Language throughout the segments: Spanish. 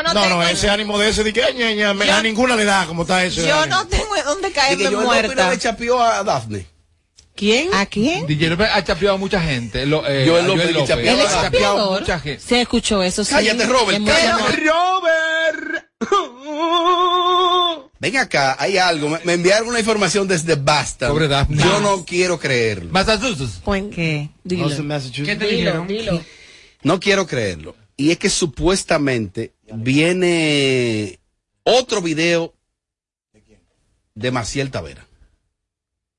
Yo no, No, tengo. no, ese ánimo de ese, de que ña, ña, me- Yo- a ninguna le da como está ese. yo ánimo. no tengo dónde Y que caerme yo muerta. le chapió a Dafne. ¿Quién? ¿A quién? DJ López ha chapeado a mucha gente. Lo, eh, Joel López, Joel. ¿Él es Ha chapeado a chapeador? mucha gente. Se escuchó eso, sí. Cállate, Robert, cállate. Robert. Ven acá, hay algo. Me, me enviaron una información desde Boston. Sobre Daphne. Yo no quiero creerlo. Massachusetts. ¿Qué? Dilo. ¿Qué te dijeron? dilo. No quiero creerlo. Y es que supuestamente viene otro video de Maciel Tavera.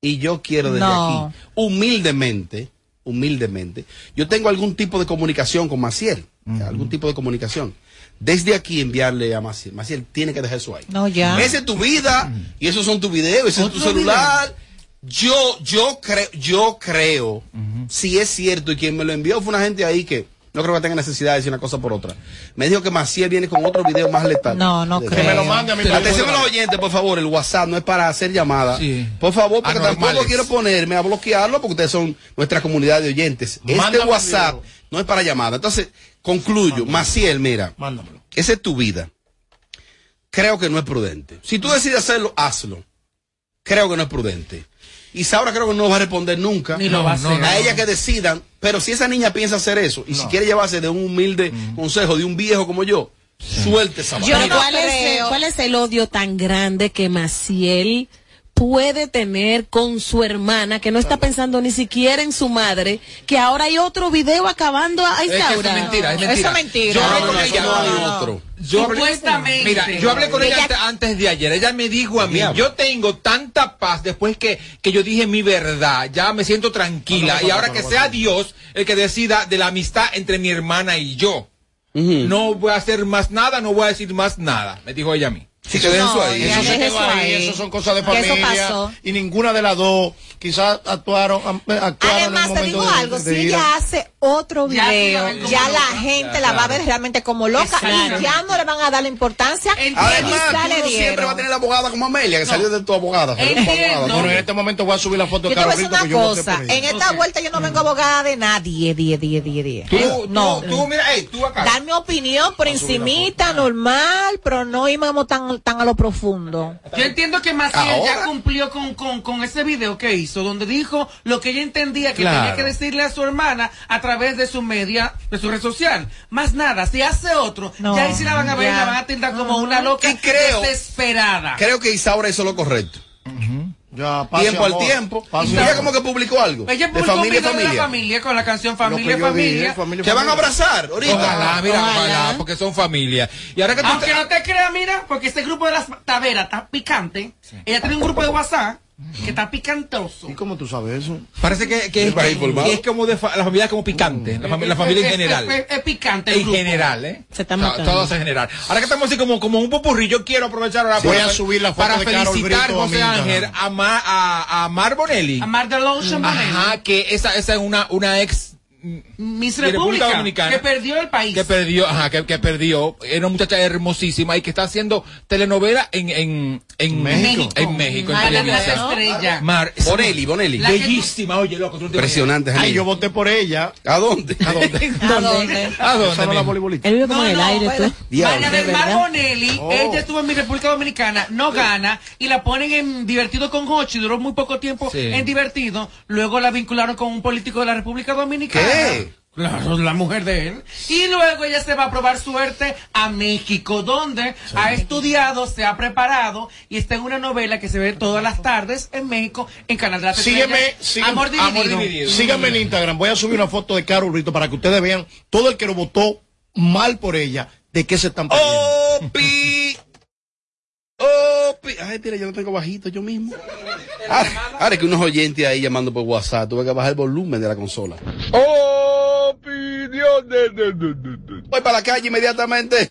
Y yo quiero desde No. aquí, humildemente, humildemente, yo tengo algún tipo de comunicación con Maciel. Algún tipo de comunicación. Desde aquí enviarle a Maciel. Maciel tiene que dejar eso ahí. No, ya. Esa es tu vida y esos son tus videos, ese es tu celular. Yo, yo creo, yo creo, si es cierto y quien me lo envió fue una gente ahí que no creo que tenga necesidad de decir una cosa por otra. Me dijo que Maciel viene con otro video más letal. No, no De- creo. Que me lo mande a mí. Atención a los oyentes, por favor, el WhatsApp no es para hacer llamadas. Sí. Por favor, porque tampoco quiero ponerme a bloquearlo porque ustedes son nuestra comunidad de oyentes. Este Mándame WhatsApp video. no es para llamadas. Entonces, concluyo. Maciel, mira, Mándamelo. esa es tu vida. Creo que no es prudente. Si tú decides hacerlo, hazlo. Creo que no es prudente. Y Saura creo que no va a responder nunca. Ni lo va a hacer. a ella que decidan. Pero si esa niña piensa hacer eso y si quiere llevarse de un humilde consejo de un viejo como yo, suelte esa Yo no ¿Cuál, es, creo. ¿Cuál es el odio tan grande que Maciel puede tener con su hermana, que no está pensando ni siquiera en su madre, que ahora hay otro video acabando a Es que es Isaura? mentira, es mentira. es mentira. Yo hablé No, con no, ella. eso no hay no, no. otro. Yo hablé- Supuestamente. Mira, yo hablé con ella Ella- antes, antes de ayer. Ella me dijo a mí, Diablo. yo tengo tanta paz después que, que yo dije mi verdad. Ya me siento tranquila. Y ahora que sea Dios el que decida de la amistad entre mi hermana y yo. No voy a hacer más nada, no voy a decir más nada. Me dijo ella a mí. Sí, que dejen eso No, ahí. Eso se quedó ahí, eso son cosas de Que eso familia. pasó. Y ninguna de las dos quizás actuaron, am- actuaron Además, te digo de- algo, de si ella hace otro Ya video, la ya loca. la gente la va a ver realmente como loca Exacto. y ya no le van a dar la importancia. Además, tú no siempre vas a tener la abogada como Amelia, que salió de tu abogada. Bueno, en este momento voy a subir la foto de te voy a Carol decir Rito que una yo voté cosa, en esta Ok. vuelta yo no vengo abogada de nadie, 10, 10, 10, 10. Tú, No. tú, tú, mira, ey, tú acá. Dar mi opinión por encimita, normal, pero no íbamos tan, tan a lo profundo. Yo entiendo que Maciel ya cumplió con, con, con ese video que hizo, donde dijo lo que ella entendía que Claro. tenía que decirle a su hermana a través de su media, de su red social. Más nada, si hace otro, No, ya ahí sí la van a ver y ya. la van a tildar como una loca Y creo- desesperada. Creo que Isaura hizo lo correcto. Ya, tiempo al tiempo. y Ella como que publicó algo. Ella de publicó un familia a video de la familia. con la canción que Familia, dije, Familia. familia, Se van a abrazar ahorita. Ojalá, mira, Ojalá. ojalá, porque son familia. Y ahora que tú Aunque te- no te creas, mira, porque este grupo de las taveras está picante. Ella tiene un grupo de WhatsApp que está picantoso. ¿Y cómo tú sabes eso? Parece que, que, es, que es como de fa- la familia como picante, la, fami- la familia en Es- general. Es, es picante el En grupo. general, ¿eh? Se está O sea, matando. Todos en general. Ahora que estamos así como, como un popurrí, yo quiero aprovechar ahora Voy para, a subir la foto para de felicitar Brito a José Ángel a, Ma- a, a Mar Bonelli. A Mar de Lotion Ajá, que esa, esa es una, una ex Miss República República, Dominicana. que perdió el país. que perdió, ajá, que, que perdió, era una muchacha hermosísima y que está haciendo telenovela en, en, en México. En México, en Mar las televisión. estrellas. Mar, Bonelli, Bonelli. La Bellísima, oye, loco. tú no te Impresionante, Ay, Janine. yo voté por ella. ¿A dónde? ¿A dónde? ¿A dónde? ¿A dónde, no la mijo? voleibolista. Él vive como No, en el no, aire, pero- tú. Diablo. María del ¿De Mar? Bonelli, Oh. ella estuvo en mi República Dominicana, no gana, y la ponen en Divertido con Hochi, duró muy poco tiempo Sí. en Divertido, luego la vincularon con un político de la República Dominicana. ¿Qué? Claro, la mujer de él. Y luego ella se va a probar suerte a México, donde ha estudiado, se ha preparado y está en una novela que se ve todas las tardes en México, en Canal de las Sígueme, sígueme. Amor dividido. Amor dividido. Síganme en Instagram. Voy a subir una foto de Carol Rito para que ustedes vean todo el que lo votó mal por ella, de qué se están perdiendo. Opi. Opi. Ay, mira, yo no tengo bajito yo mismo. Ahora, ahora que unos oyentes ahí llamando por WhatsApp, tuve que bajar el volumen de la consola. Opinión de, de, de, de, de. Voy para la calle inmediatamente.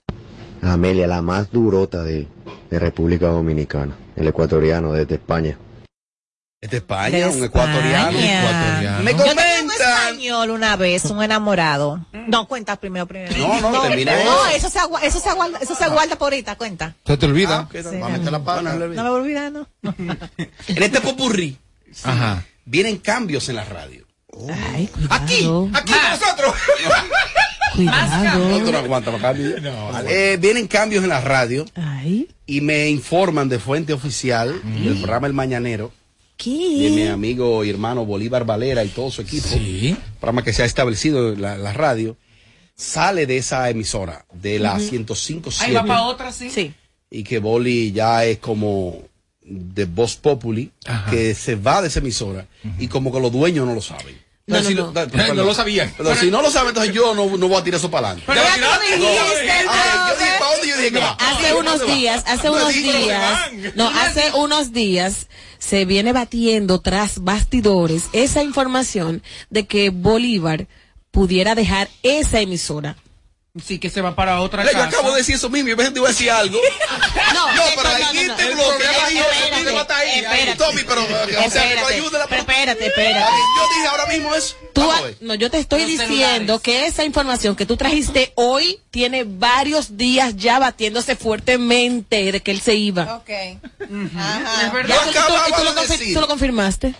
Amelia, la más durota de, de República Dominicana, el ecuatoriano desde España. Es de España, De un ecuatoriano. España. Ecuatoriano. Me comentan. Español una vez, un enamorado. No, cuenta primero, primero. No, no, terminé. No, eso se, agua- eso se aguarda, eso se aguarda por ahorita, cuenta. Se te olvida. Ah, ok, Sí. va a meter la pana. No me voy a olvidar, ¿no? En este popurrí Ajá. vienen cambios en la radio. Ay, Aquí, aquí con nosotros. Cuidado. No aguanta cambio. Eh, vienen cambios en la radio Ay, y me informan de fuente oficial del programa El Mañanero de mi amigo y hermano Bolívar Valera y todo su equipo. Sí. programa que se ha establecido en la, la radio, sale de esa emisora, de la 105.7. Ahí va para otra, sí. Sí. y que Boli ya es como de Voz Populi, Ajá. que se va de esa emisora y como que los dueños no lo saben. No, Entonces, no, si no. da- perdón. No lo sabían. Pero si no lo saben, entonces yo no, no voy a tirar eso para adelante. Pero Ya mira, tú dijiste, yo dije, brother. ¿para dónde yo dije que va? Hace unos días, hace No, unos días, no, hace unos días se viene batiendo tras bastidores esa información de que Bolívar pudiera dejar esa emisora. Sí, que se va para otra Yo casa. acabo de decir eso mismo y a veces te iba a decir algo. No, No, eh, pero no, ahí no, no, este no. bloque, ya Espérate, dije, espérate, mira, está ahí, ahí. espérate. Tommy, pero, o sea, que no Espérate, ayude la espérate, espérate. Yo dije ahora mismo eso. Tú, a no, yo te estoy Los diciendo celulares. que esa información que tú trajiste hoy tiene varios días ya batiéndose fuertemente de que él se iba. Ok. Es Ajá. verdad. Ya, tú, lo decir. tú lo confirmaste.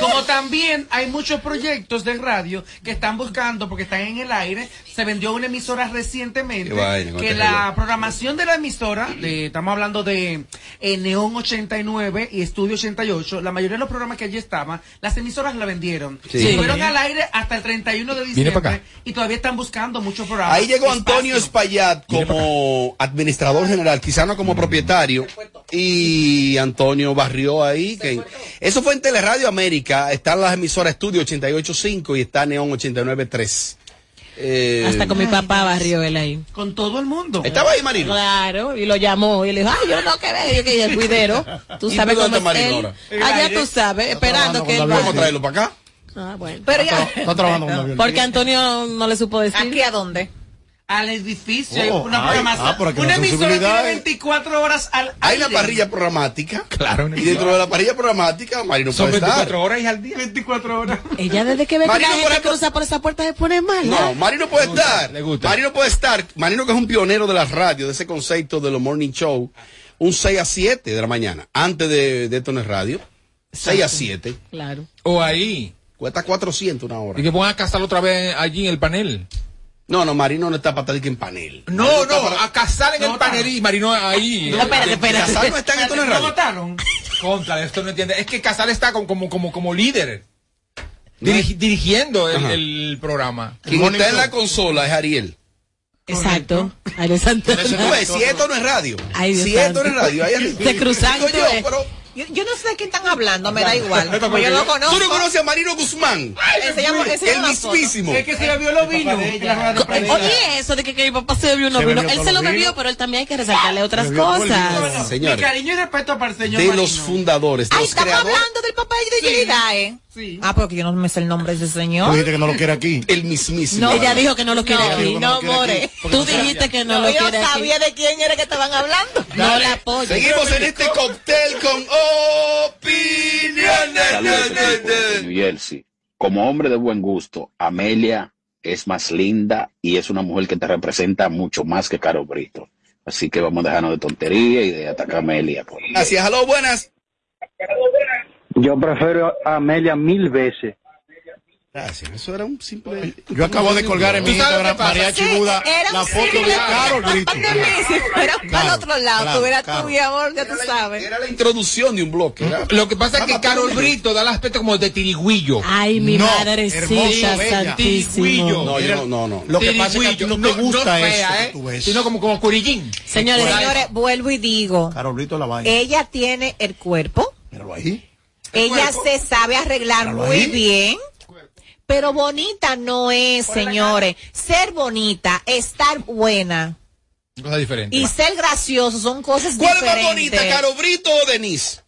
Como también hay muchos proyectos de radio que están buscando, porque están en el aire, se vendió una emisora recientemente, vaina, que la programación de la emisora, de- estamos hablando de eh, Neon 89 y Estudio 88, la mayoría de los programas que allí estaban, las emisoras la vendieron. Sí. Y fueron al aire hasta el 31 de diciembre y todavía están buscando muchos programas. Ahí llegó Antonio. Espaillat como administrador general, quizá no como propietario, y Antonio barrió ahí. Que, eso fue en Teleradio América, están las emisoras Estudio 88.5 y está Neón 89.3. Eh, Hasta con mi papá barrió él ahí. Con todo el mundo. Estaba ahí Marino. Claro, y lo llamó y le dijo, ay, yo no que ver, yo que el cuidero. Tú ¿Y sabes cómo es él. Allá tú sabes, esperando que él con Vamos a traerlo para acá. Ah, bueno. Pero ya. Está trabajando con. Porque Antonio no le supo ¿Aquí decir. a dónde? Al edificio, hay Oh, una ay, programación. ah, que una emisora tiene eh. 24 horas al Hay aire. una parrilla programática. Claro, Y dentro de la parrilla programática, Marino Son puede estar. 24 horas y al día. 24 horas. Ella desde que ve que Marino, la por gente cruza por esa puerta se pone mal. No, Marino puede gusta, estar. le gusta. Marino puede estar. Marino que es un pionero de las radios, de ese concepto de los morning show. Un 6 a 7 de la mañana. Antes de, de esto no es radio. 6 a 7. Claro. O ahí. Cuesta 400 una hora. Y que pongan a casar otra vez allí en el panel. No, no, Marino no está para estar en panel. No, Marino no, para- a casar en No, el panel y Marino ahí. No, espérate, espérate. Casar no está en esto no es ¿Lo radio. votaron? Contra, esto no entiende. Es que Casal está como, como, como, como líder. Dirigi- dirigiendo el, programa. Quien está en la consola es Ariel. Exacto. Ariel Santana. Ves, si esto no es radio. Si esto no es radio. Ahí yo, eh. pero Yo, yo no sé de quién están hablando, me da igual. Como yo lo conozco. tú no conoces a Marino Guzmán. Enseñamos, El foto. mismísimo. Es que se bebió los vinos. Oye, eso de que, que mi papá se bebió unos vinos. Él se lo bebió, pero él también hay que resaltarle otras el cosas. Mi cariño y respeto para el señor De los fundadores, de Ay, estamos hablando del papá de Yelida, ¿eh? Sí. Ah, porque yo no me sé el nombre de ese Tú señor. dijiste que no lo quiere aquí. El mismísimo. Ella dijo que no lo quiere No, aquí. no, quiere more. aquí. Tú dijiste que no, No, lo yo quiere aquí. sabía de quién era que estaban hablando. No la apoyo. Seguimos en este cóctel con opiniones. Saludos, New Jersey. Como hombre de buen gusto, Amelia es más linda y es una mujer que te representa mucho más que Caro Brito. Así que vamos a dejarnos de tontería y de atacar a Amelia. pues. Gracias, aló, buenas. Yo prefiero a Amelia mil veces. Gracias, eso era un simple. Yo acabo de colgar en mi ¿Tú sabes Instagram? Mariachi Sí, Buda, la foto de simple- Carol Brito. Si fuera para otro lado, claro, tuviera claro. tú, mi amor, ya tú sabes. Era la introducción de un bloque. era- Lo que pasa es que Carol Brito da el aspecto como de tirigüillo. Ay, mi No, madrecita santísimo. Tirigüillo. No, yo no, no, no. Lo que pasa es que a ti no te gusta no eso fea, que ¿eh? tú ves. Sino como, como curillín. Señores, Señores, vuelvo y digo, Carol Brito la vaina. ella tiene el cuerpo, Míralo ahí. Ella se sabe arreglar Míralo muy ahí. bien, pero bonita no es, señores. Ser bonita, estar buena Cosa diferente. y ser gracioso son cosas ¿Cuál es diferentes. más bonita, Caro Brito o Denise?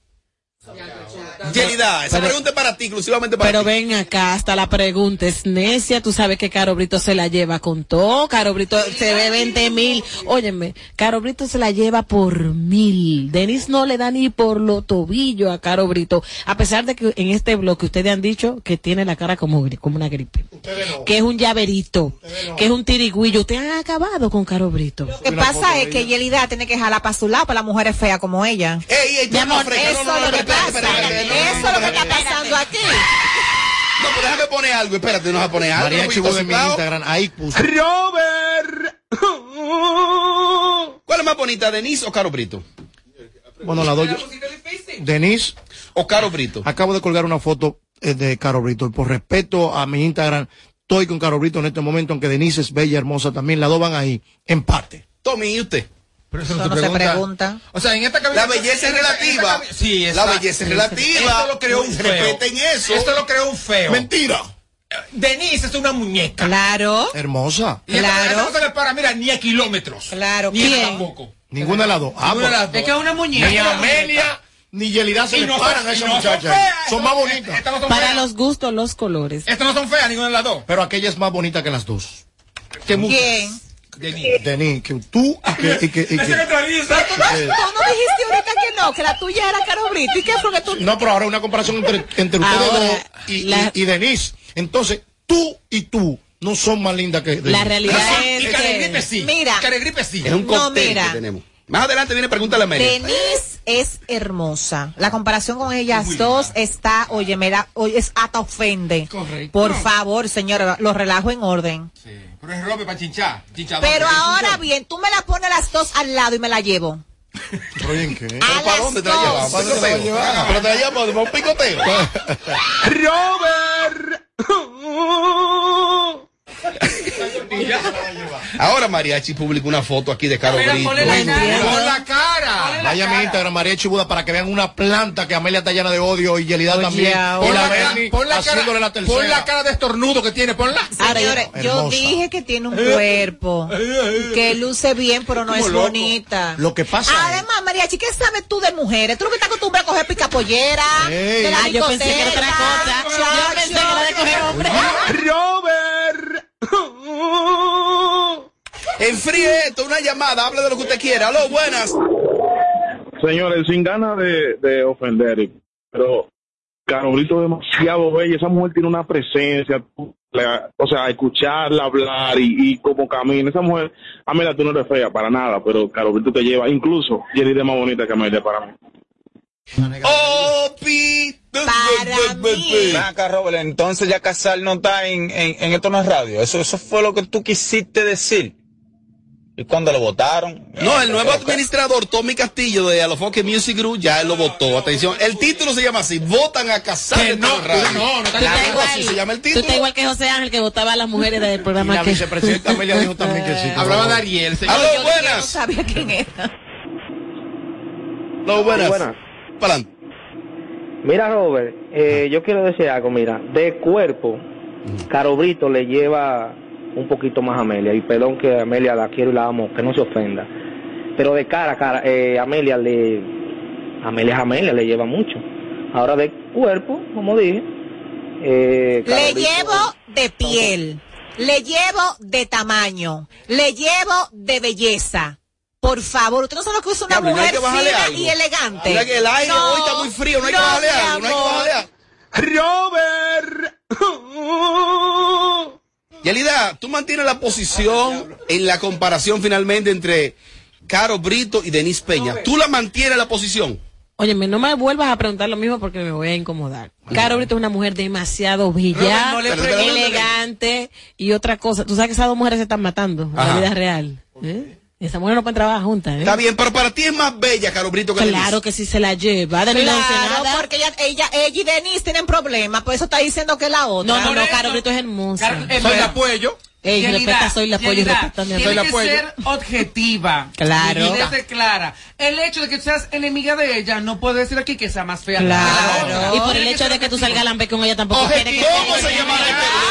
Yelida, esa pregunta es para ti, exclusivamente para Pero ti. ven acá, hasta la pregunta es necia. Tú sabes que Caro Brito se la lleva con todo. Caro Brito se ve 20 mil. Óyeme, Caro Brito se la lleva por mil. Denis no le da ni por lo tobillo a Caro Brito. A pesar de que en este bloque ustedes han dicho que tiene la cara como, una gripe. Que es un llaverito. Que es un tirigüillo. Ustedes han acabado con Caro Brito. Lo que pasa es que Yelida tiene que jalar para su lado para las mujeres feas como ella. Ey, ey, Mi no amor, Eso no, lo pasa. Eso es lo que está pasando aquí. No, pues déjame poner algo, espérate, no vas a poner algo. María Chivo de mi. Instagram, ahí puso. Robert. ¿Cuál es más bonita, Denise o Caro Brito? Bueno, la doy yo. Denise. O Caro Brito. Acabo de colgar una foto eh, de Caro Brito. Y por respeto a mi Instagram, estoy con Caro Brito en este momento, aunque Denise es bella, hermosa también. Las dos van ahí. Empate. Tommy, ¿y usted? Pero eso Eso no se pregunta. O sea, en esta cabina. La belleza es relativa. Sí, La exacto. belleza es relativa. Esto lo creó un feo. Respeten eso. Esto lo creó un feo. Mentira. Denise es una muñeca. Claro. Hermosa. Y Claro. no se le para, mira, ni a kilómetros. Claro. Ni ¿Quién? tampoco. Ninguna de las dos. Ah, Ninguna de las dos. Es que es una muñeca. Ni Amelia ni Yelida se Y le no paran son- a y esa no son feas, Son más no- bonitas. Estas no son Para feas. los gustos, los colores. Estas no son feas, ninguna de las dos. Pero aquella es más bonita que las dos. Que muchas. ¿Quién? Denise. Denise, que tú y que... Y que, y que- neutraliza. Tú no, tú no dijiste ahorita que no, que la tuya era Caro Brito. ¿Y qué fue que tú No, pero ahora una comparación entre, entre ustedes Ahora, dos y, la- y, y Denise. Entonces, tú y tú no son más lindas que Denise. La realidad Y es Caregripe que sí. Mira. Caregripe sí. Es un No, cóctel mira. que tenemos. Más adelante viene Pregúntale a Amelia. Denise es hermosa. La comparación con ellas dos está, oye, me da, oye, es hasta ofende. Correcto. Por favor, señora, lo relajo en orden. Sí. Pero es rope para chinchar. Pero ahora bien, tú me la pones las dos al lado y me la llevo. ¿Pero oye, en qué? ¿Pero ¿Para dónde te la llevas? ¿Para dónde te la llevas? ¿Pero te la llevas para un picoteo? Robert. Ahora Mariachi publicó una foto aquí de Caro Brito. ponle la cara. Con la cara. Vaya a mi. Instagram, María Chibuda, para que vean una planta que Amelia está llena de odio y Yelida también. Pon la cara, pon la cara, la tercera. pon la cara de estornudo que tiene, ponla. Señores, yo dije que tiene un cuerpo que luce bien, pero no es bonita. Lo que pasa Además, Mariachi, ¿qué sabes tú de mujeres? Tú lo que estás acostumbrada a coger picapollera. Ah, yo pensé que era otra cosa. Yo pensé que era de coger hombre. Robert. Enfríe esto, una llamada, hable de lo que usted quiera. Aló, buenas. Señores, sin ganas de, de ofender, pero Caro Brito es demasiado bella. Esa mujer tiene una presencia, o sea, escucharla hablar y, y como camina. Esa mujer, Amelia, tú no eres fea para nada, pero Caro Brito te lleva. Incluso, Jerry es más bonita que Amelia para mí. Oh, Para mí. Acá, Robert, entonces ya Casal no está en, en, en esto no es radio. Eso, eso fue lo que tú quisiste decir. ¿Y cuando lo votaron? No, el nuevo administrador, Tommy Castillo de Alofoque Music Group, ya él lo votó. Atención, el título se llama así, votan a casar Que no, no, no, no, Tú Claro, estás igual, así se llama el tú título. estás igual que José Ángel que votaba a las mujeres del Y programa la que... vicepresidenta Amelia dijo también que sí. Hablaba no. de Ariel, señor. Aló, no buenas. sabía quién era. Aló, buenas. Buenas. Mira, Robert, eh, yo quiero decir algo, mira, de cuerpo, Caro Brito le lleva un poquito más a Amelia, y perdón que Amelia la quiero y la amo, que no se ofenda, pero de cara a cara, eh, Amelia le, Amelia es Amelia, le lleva mucho. Ahora de cuerpo, como dije, eh, Le llevo de piel, le llevo de tamaño, le llevo de belleza. Por favor, usted no sabe lo que es una Diablo, ¿y no mujer fina algo? y elegante. Mira que el aire hoy está muy frío, no hay que bajarle algo, no hay que bajarle algo. Robert. Yelida, tú mantienes la posición en la comparación finalmente entre Caro Brito y Denise Peña. ¿Tú la mantienes la posición? Óyeme, no me vuelvas a preguntar lo mismo porque me voy a incomodar. Caro Brito es una mujer demasiado bella, No pero, elegante y otra cosa. Tú sabes que esas dos mujeres se están matando en la vida real. ¿eh? Esas mujeres no pueden trabajar juntas. ¿eh? Está bien, pero para ti es más bella Caro Brito que Claro Denise. que sí se la lleva. De no dice Claro, nada. porque ella, ella, ella y Denise tienen problemas, por eso está diciendo que la otra. No, no, no, Caro Brito es hermosa. Car- eh, Soy mira, de apoyo. Ey, Yelida, respeta, soy la pollo respeta a mi Tiene Soy la que pollo. ser objetiva. Claro. Y ser clara. El hecho de que tú seas enemiga de ella no puede decir aquí que sea más fea Claro. que la otra. Y por el hecho de que tú salgas a lambe con ella tampoco quiere que ¿Cómo se llamará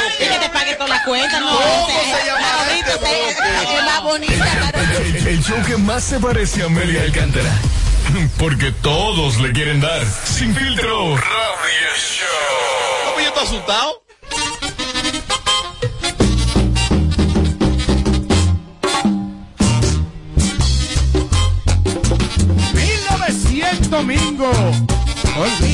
este? Y que te pague todas las cuentas, no. ¿Cómo se llamará Caro este es más bonita, El, el show que más se parece a Amelia Alcántara. Porque todos le quieren dar. Sin filtro. Radio Show. ¿Cómo yo estoy asustado? domingo. Olvidio.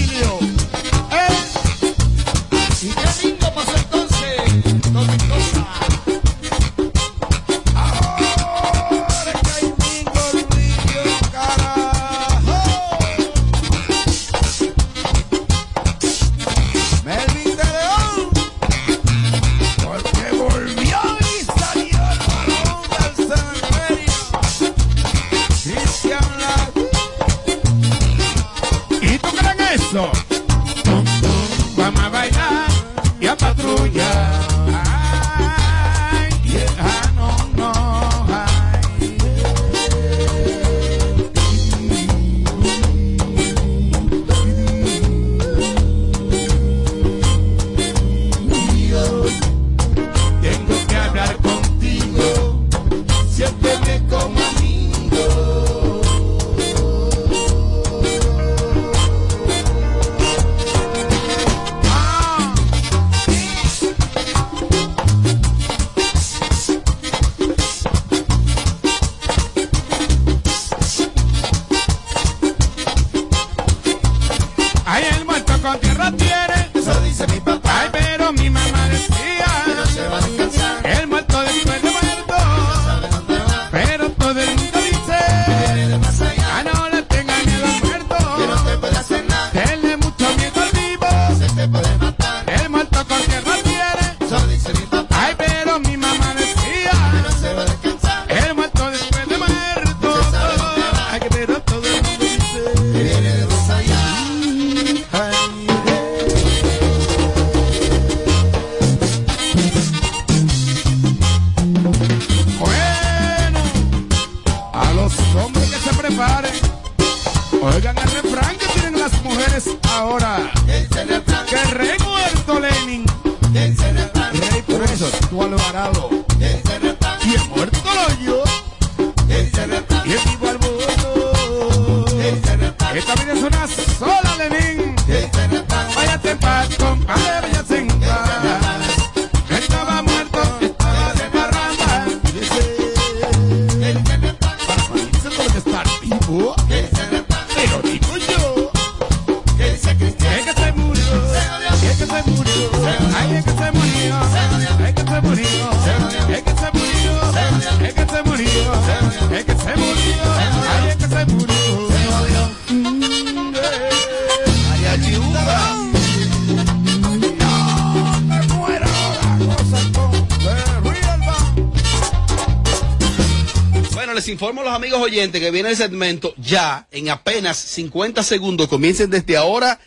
Oyentes que viene el segmento ya en apenas 50 segundos. Comiencen desde ahora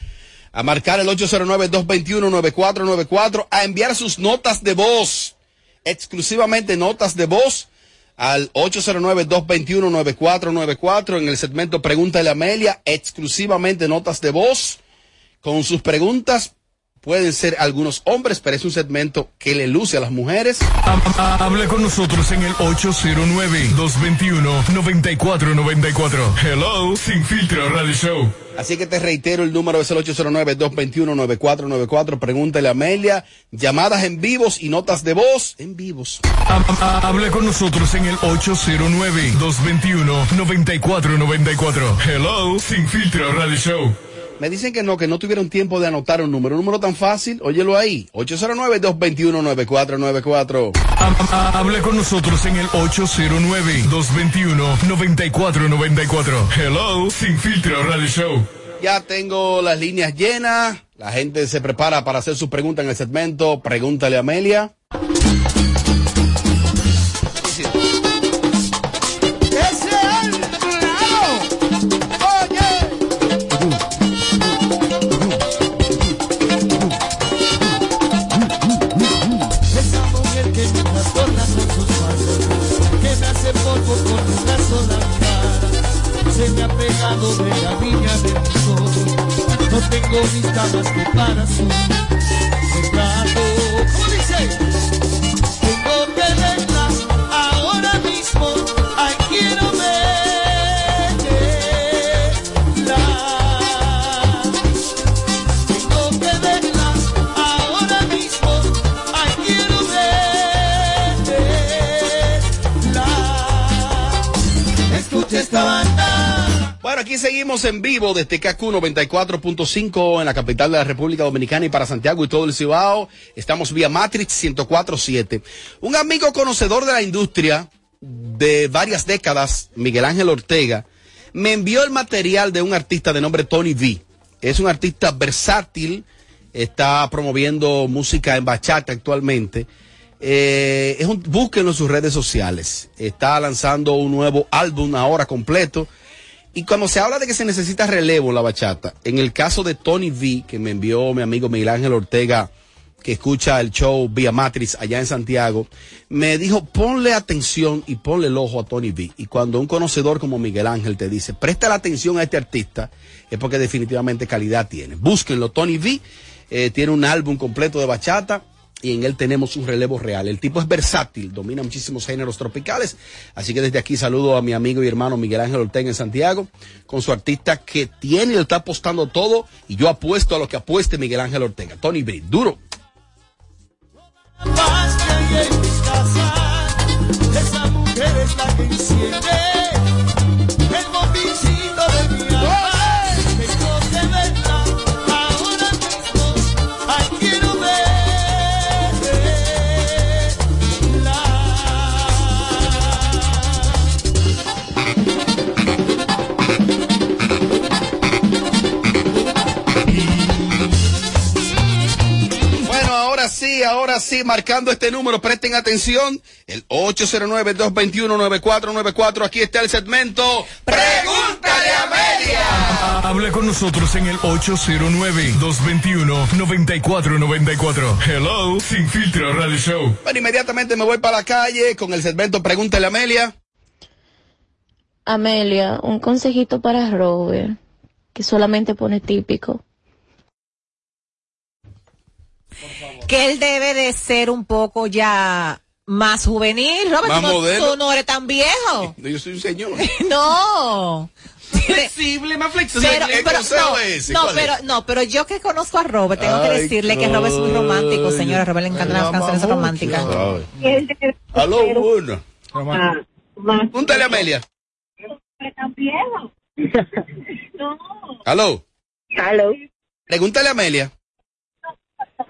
a marcar el 809-221-9494, a enviar sus notas de voz, exclusivamente notas de voz, al 809-221-9494 en el segmento Pregúntale a Amelia, exclusivamente notas de voz, con sus preguntas. Pueden ser algunos hombres, pero es un segmento que le luce a las mujeres. Hable con nosotros en el 809-221-9494. Hello, Sin Filtro Radio Show. Así que te reitero, el número es el 809-221-9494. Pregúntale a Amelia. Llamadas en vivos y notas de voz en vivos. Hable con nosotros en el 809-221-9494. Hello, Sin Filtro Radio Show. Me dicen que no, que no tuvieron tiempo de anotar un número. Un número tan fácil, óyelo ahí. 809-221-9494. Hable con nosotros en el 809-221-9494. Hello, Sin Filtro Radio Show. Ya tengo las líneas llenas. La gente se prepara para hacer sus preguntas en el segmento. Pregúntale a Amelia. Vista más que para. Seguimos en vivo desde KQ 94.5 en la capital de la República Dominicana y para Santiago y todo el Cibao. Estamos vía Matrix 104.7. Un amigo conocedor de la industria de varias décadas, Miguel Ángel Ortega, me envió el material de un artista de nombre Tony V. Es un artista versátil, está promoviendo música en bachata actualmente. Eh, es un, búsquenlo en sus redes sociales. Está lanzando un nuevo álbum ahora completo. Y cuando se habla de que se necesita relevo en la bachata, en el caso de Tony V, que me envió mi amigo Miguel Ángel Ortega, que escucha el show vía Matrix allá en Santiago, me dijo, ponle atención y ponle el ojo a Tony V. Y cuando un conocedor como Miguel Ángel te dice, presta la atención a este artista, es porque definitivamente calidad tiene. Búsquenlo, Tony V, eh, tiene un álbum completo de bachata y en él tenemos un relevo real. El tipo es versátil, domina muchísimos géneros tropicales, así que desde aquí saludo a mi amigo y hermano Miguel Ángel Ortega en Santiago, con su artista que tiene y le está apostando todo, y yo apuesto a lo que apueste Miguel Ángel Ortega. Tony B, duro. Esa mujer es la sí, ahora sí, marcando este número, presten atención, el 809-221-9494, aquí está el segmento Pregúntale a Amelia. Hable con nosotros en el 809-221-9494. Hello, Sin Filtro Radio Show. Bueno, inmediatamente me voy para la calle con el segmento Pregúntale a Amelia. Amelia, un consejito para Robert, que solamente pone típico. Que él debe de ser un poco ya más juvenil. Robert, Más tú no, modelo. tú no eres tan viejo. Yo soy un señor. no. Flexible, más flexible. Pero, ¿El pero- no, es ese? no, ¿Cuál pero, es? no, pero yo que conozco a Robert, tengo que decirle que Robert es muy romántico, señora. A Robert le encantan las canciones románticas. Aló, bueno. Ah, Púntale a Amelia. Aló. Aló. Pregúntale a Amelia.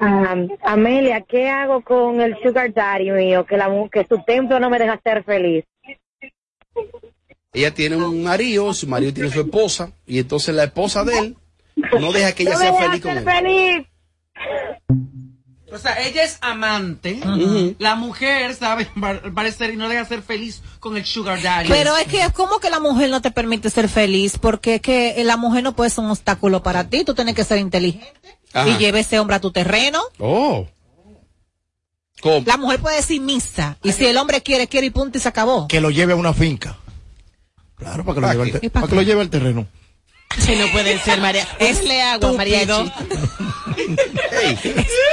Ah, Amelia, ¿qué hago con el sugar daddy mío? Que, la, mu- que su templo no me deja ser feliz. Ella tiene un marido, su marido tiene su esposa, y entonces la esposa de él no deja que ella No sea me deja feliz con ser él. feliz. O sea, ella es amante. La mujer, ¿sabe? Al parecer, y no deja ser feliz con el sugar daddy. Pero es que es como que la mujer no te permite ser feliz, porque es que la mujer no puede ser un obstáculo para ti, tú tienes que ser inteligente Ajá. y lleve ese hombre a tu terreno. Oh. ¿Cómo? La mujer puede decir misa, y si el hombre quiere, quiere y punto y se acabó. Que lo lleve a una finca. Claro, para que lo, lleve, al, para que lo lleve al terreno. Si no puede ser, María. Búsquele agua, mariachi.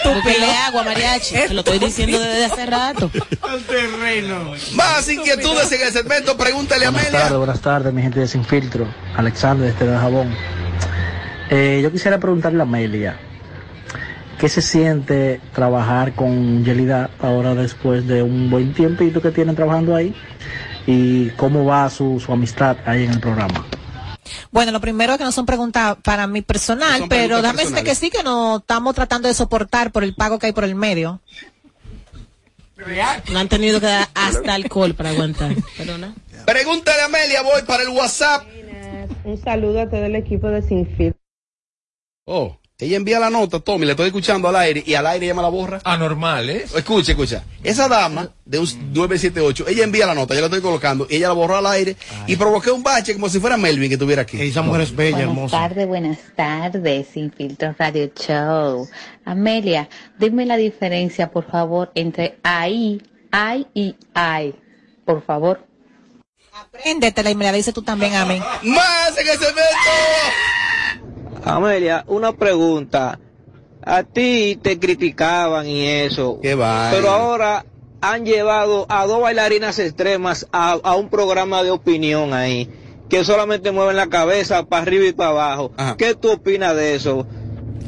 Búsquele agua, mariachi. Te lo estoy diciendo desde hace rato. Al terreno. Más inquietudes en el segmento, pregúntale a Buenas Amelia. tardes, buenas tardes, mi gente de Sin Filtro. Alexander, este de Jabón. Eh, yo quisiera preguntarle a Amelia, ¿qué se siente trabajar con Yelida ahora después de un buen tiempito que tienen trabajando ahí? ¿Y cómo va su, su amistad ahí en el programa? Bueno, lo primero es que no son preguntas para mí personal, son pero dame este que sí que nos estamos tratando de soportar por el pago que hay por el medio. No han tenido que dar hasta alcohol para aguantar. Perdona. Pregúntale a Amelia, voy para el WhatsApp. Un saludo a todo el equipo de Sinfil. Oh, ella envía la nota, Tommy, le estoy escuchando al aire y al aire ella me la borra. Anormal, ¿eh? Escucha, escucha. Esa dama de un 978, ella envía la nota, yo la estoy colocando, y ella la borró al aire y provoqué un bache como si fuera Melvin que estuviera aquí. Esa mujer es bella, Buenas hermosa. tardes, buenas tardes, Sin Filtro Radio Show. Amelia, dime la diferencia, por favor, entre ahí, ay y ay. Por favor. Apréndetela y me la dices tú también a mí. ¡Más en ese evento! Amelia, una pregunta. A ti te criticaban y eso. Qué vaina. Pero ahora han llevado a dos bailarinas extremas a, a un programa de opinión ahí. Que solamente mueven la cabeza para arriba y para abajo. ¿Qué tú opinas de eso?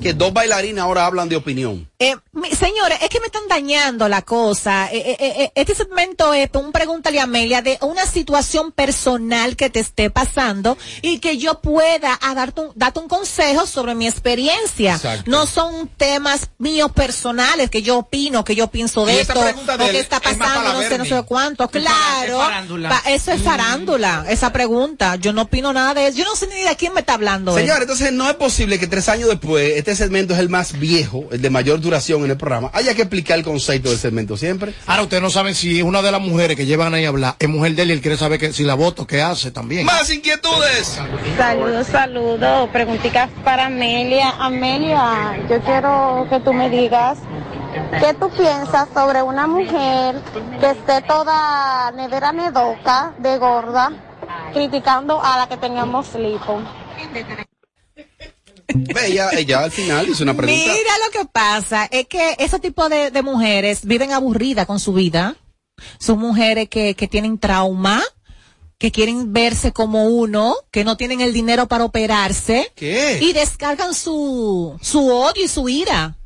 Que dos bailarinas ahora hablan de opinión. Eh, mi- señores, es que me están dañando la cosa. Eh, eh, eh, este segmento es un pregúntale a Amelia de una situación personal que te esté pasando y que yo pueda a darte, un, darte un consejo sobre mi experiencia. Exacto. No son temas míos personales que yo opino, que yo pienso de esto, o que está pasando, no sé, no sé cuánto. Claro, es farándula. pa- eso es farándula, esa pregunta. Yo no opino nada de eso. Yo no sé ni de quién me está hablando. él. Señor, entonces no es posible que tres años después, este segmento es el más viejo, el de mayor duración en el programa. Haya que explicar el concepto del segmento siempre. Ahora ustedes no saben si una de las mujeres que llevan ahí a hablar es mujer de él y él quiere saber que, si la voto, qué hace también. Más inquietudes. Saludos, saludos. Preguntitas para Amelia. Amelia, yo quiero que tú me digas qué tú piensas sobre una mujer que esté toda nevera nedoca, de gorda, criticando a la que teníamos lipo. Ella, ella al final hizo una pregunta. Mira lo que pasa, es que ese tipo de, de mujeres viven aburridas con su vida. Son mujeres que, que tienen trauma, que quieren verse como uno, que no tienen el dinero para operarse. ¿Qué? Y descargan su, su odio y su ira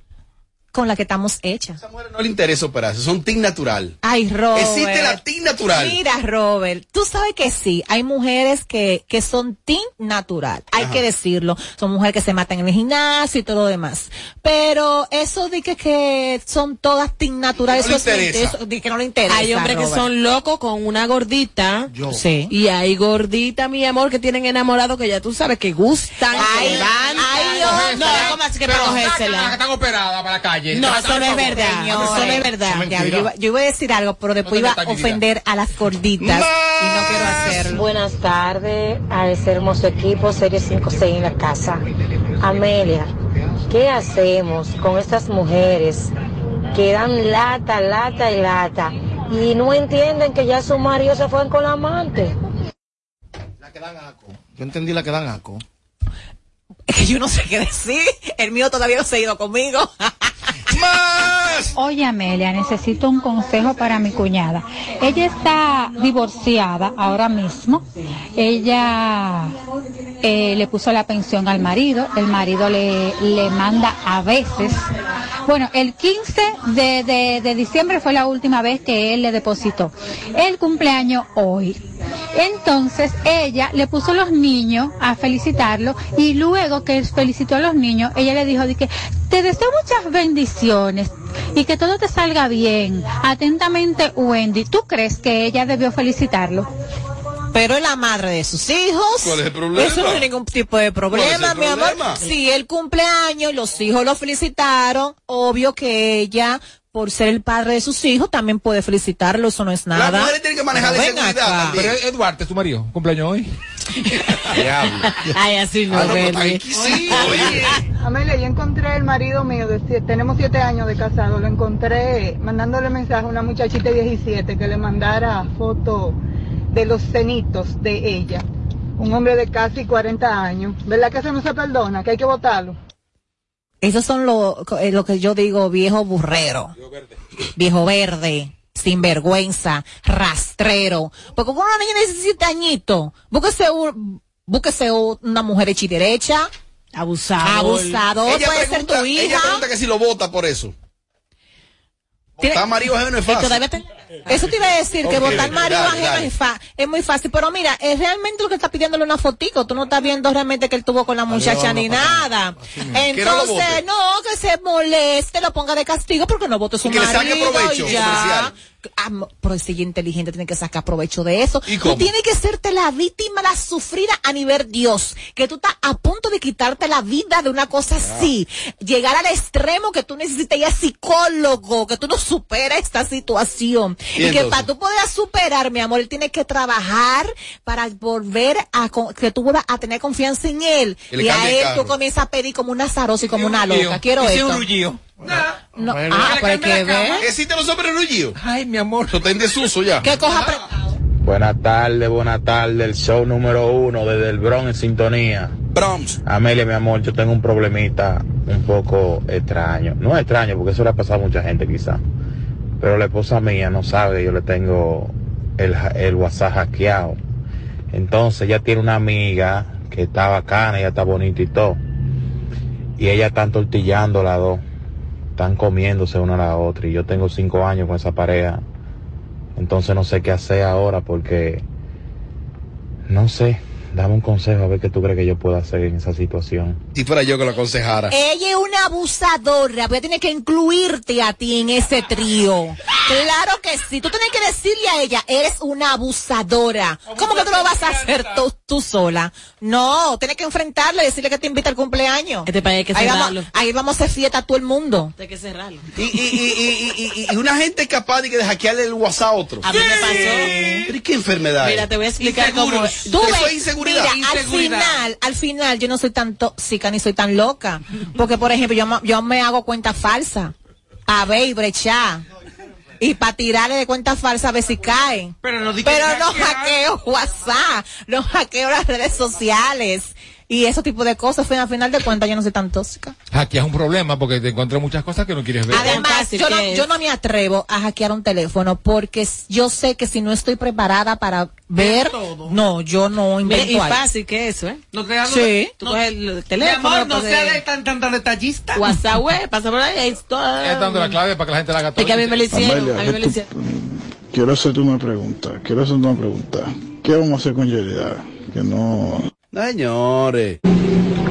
con la que estamos hechas. No le interesa operarse, son team natural. Ay, Robert. Existe la team natural. Mira, Robert, tú sabes que sí, hay mujeres que, que son team natural, hay que decirlo. Son mujeres que se matan en el gimnasio y todo lo demás. Pero eso de que, que son todas team natural, no eso eso de que no le interesa. Hay hombres que son locos con una gordita. Sí. Y hay gorditas, mi amor, que tienen enamorado que ya tú sabes que gustan. Ay, levantan. ay, no, no, ¿cómo así que Pero para sacan a las que cogérsela? están operadas para la calle. No, eso no es verdad. Señores, Eso no es verdad. yo, iba, yo iba a decir algo, pero después No iba a ofender a las gorditas y no quiero hacerlo. Buenas tardes a ese hermoso equipo Serie 5-6 en la casa. Amelia, ¿qué hacemos con estas mujeres que dan lata, lata y lata y no entienden que ya su marido se fue con la amante? Yo entendí la que dan aco. Es que yo no sé qué decir. El mío todavía no se ha ido conmigo. Mom! Oye, Amelia, necesito un consejo para mi cuñada. Ella está divorciada ahora mismo. Ella eh, le puso la pensión al marido. El marido le, le manda a veces. Bueno, el 15 de, de, de diciembre fue la última vez que él le depositó. El cumpleaños hoy. Entonces ella le puso los niños a felicitarlo y luego que felicitó a los niños, ella le dijo de que te deseo muchas bendiciones y que todo te salga bien. Atentamente, Wendy, ¿tú crees que ella debió felicitarlo? Pero es la madre de sus hijos. ¿Cuál es el problema? Eso no es ningún tipo de ¿Cuál es problema, mi amor. Si el cumpleaños, los hijos lo felicitaron, obvio que ella, por ser el padre de sus hijos, también puede felicitarlo, eso no es nada. Las mujeres tienen que manejar la inseguridad acá. Pero Eduardo, es tu marido, cumpleaños hoy. Ay, así no, Ah, no, pues, oye. Amelia, yo encontré el marido mío, de sie- tenemos siete años de casado, lo encontré mandándole mensaje a una muchachita de 17 que le mandara foto de los cenitos de ella. Un hombre de casi 40 años. ¿Verdad que eso no se perdona? Que hay que votarlo. Esos son lo, eh, lo que yo digo, viejo burrero. Viejo verde. Sinvergüenza, rastrero. Porque con una niña de 17 añitos, búsquese, un- búsquese una mujer hecha y derecha. Abusador. Abusador, Ella puede ser pregunta- tu Ella hija. pregunta que si lo vota por eso. Está marido ajeno es fácil. Eso te iba a decir, que votar marido ajeno dale. es, fa- es muy fácil. Pero mira, es realmente lo que está pidiéndole una fotico. Tú no estás viendo realmente que él tuvo con la muchacha ni nada. Entonces, no, que se moleste, lo ponga de castigo porque no vote su Y que le saque marido provecho ya. Pero si inteligente tiene que sacar provecho de eso. ¿Y Tú tienes que serte la víctima, la sufrida a nivel Dios. Que tú estás a punto de quitarte la vida de una cosa así. Llegar al extremo que tú necesitas ya psicólogo, que tú no superas esta situación. ¿Y Y, que para tú poder superar, mi amor, él tiene que trabajar para volver a con- que tú vuelvas a tener confianza en él. Y a él tú comienzas a pedir como una zarosa y como una loca. Quiero ¿Y es rullido? No, Bueno. ah, pero hay que ver. ¿Existen los hombres rullidos? Ay, mi amor. Eso está en desuso ya. Que coja pre- Buenas tardes, buenas tardes, el show número uno desde el Bronx en sintonía. Bronx. Amelia, mi amor, yo tengo un problemita un poco extraño. No extraño, porque eso le ha pasado a mucha gente quizá. Pero la esposa mía no sabe que yo le tengo el, el WhatsApp hackeado. Entonces ella tiene una amiga que está bacana, ella está bonita y todo. Y ella están tortillando las dos. Están comiéndose una a la otra. Y yo tengo cinco años con esa pareja. Entonces no sé qué hacer ahora porque... No sé. Dame un consejo a ver qué tú crees que yo puedo hacer en esa situación. Si fuera yo que lo aconsejara. Ella es una abusadora, voy a tener que incluirte a ti en ese trío. Claro que sí, tú tienes que decirle a ella, eres una abusadora. ¿Cómo que tú lo vas a hacer tú, tú sola? No, tienes que enfrentarle y decirle que te invita al cumpleaños. Este país hay que ahí, cerrarlo. vamos, ahí vamos a hacer fiesta a todo el mundo. Hay que cerrarlo. Y, y, y, y, y, y una gente es capaz de, que de hackearle el WhatsApp a otro. A mí me pasó. Pero ¿y qué enfermedad Mira, te voy a explicar cómo. Tú ves, es inseguridad. Mira, al final, al final, yo no soy tan tóxica ni soy tan loca. Porque, por ejemplo, yo, yo me hago cuenta falsa. A ver y brechar. Y para tirarle de cuenta falsa a ver si caen. Pero no Pero no hackeo WhatsApp, no hackeo las redes sociales. Y ese tipo de cosas, al final de cuentas, yo no soy tan tóxica. Hackeas un problema porque te encuentras muchas cosas que no quieres ver. Además, yo no, yo no me atrevo a hackear un teléfono porque yo sé que si no estoy preparada para ver, no, yo no Mira, invento y ahí. fácil que eso, ¿eh? No te Sí. Tú no, coges el mi teléfono, amor, no sea de tan, tan, tan detallista. WhatsApp, güey, pasa por ahí. Es dando la clave para que la gente la haga todo. Es que a mí me lo hicieron, Amelia, a mí me lo ¿qué hicieron. Quiero hacerte una pregunta. Quiero hacerte una pregunta. ¿Qué vamos a hacer con Yelida? Que no. Señores.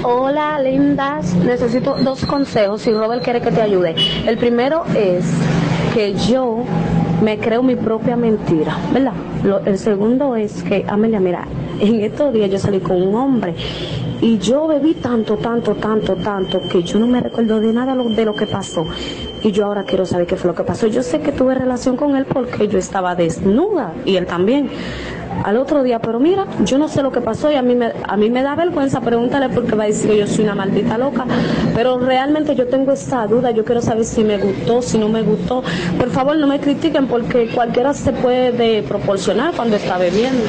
Hola, lindas. Necesito dos consejos si Robert quiere que te ayude. El primero es que yo me creo mi propia mentira, ¿verdad? Lo- el segundo es que, Amelia, mira, en estos días yo salí con un hombre y yo bebí tanto, tanto, tanto, tanto que yo no me recuerdo de nada de lo que pasó. Y yo ahora quiero saber qué fue lo que pasó. Yo sé que tuve relación con él porque yo estaba desnuda y él también al otro día, pero mira, yo no sé lo que pasó y a mí me, a mí me da vergüenza, pregúntale porque va a decir que yo soy una maldita loca, pero realmente yo tengo esa duda, yo quiero saber si me gustó, si no me gustó. Por favor, no me critiquen porque cualquiera se puede proporcionar cuando está bebiendo.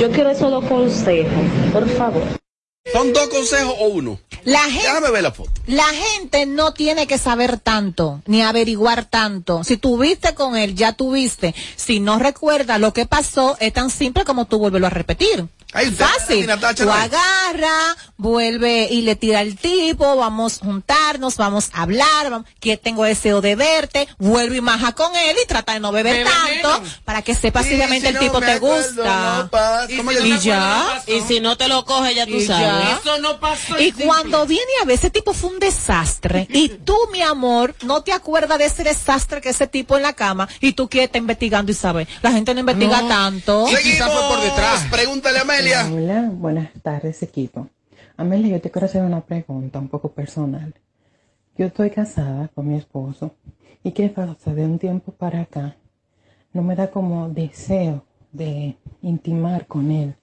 Yo quiero esos dos consejos, por favor. ¿Son dos consejos o uno? La gente, Déjame ver la foto. la gente no tiene que saber tanto, ni averiguar tanto. Si tuviste con él, ya tuviste. Si no recuerda lo que pasó, es tan simple como tú volverlo a repetir. Fácil. Natacha, Tú no hay. agarra, vuelve y le tira el tipo, vamos a juntarnos, vamos a hablar, vamos- que tengo deseo de verte, vuelve y maja con él y trata de no beber Bebe tanto para que sepas si realmente el tipo te gusta. y ya. Y si no te lo coge, ya tú Y sabes. ya. Eso no pasó. Y cuando viene a ver, ese tipo fue un desastre. Y tú, mi amor, no te acuerdas de ese desastre que ese tipo en la cama. Y tú quieres estar investigando y sabes. La gente no investiga tanto. Pregúntale a Hola, buenas tardes equipo. Amelia, yo te quiero hacer una pregunta un poco personal. Yo estoy casada con mi esposo y qué pasa de un tiempo para acá no me da como deseo de intimar con él.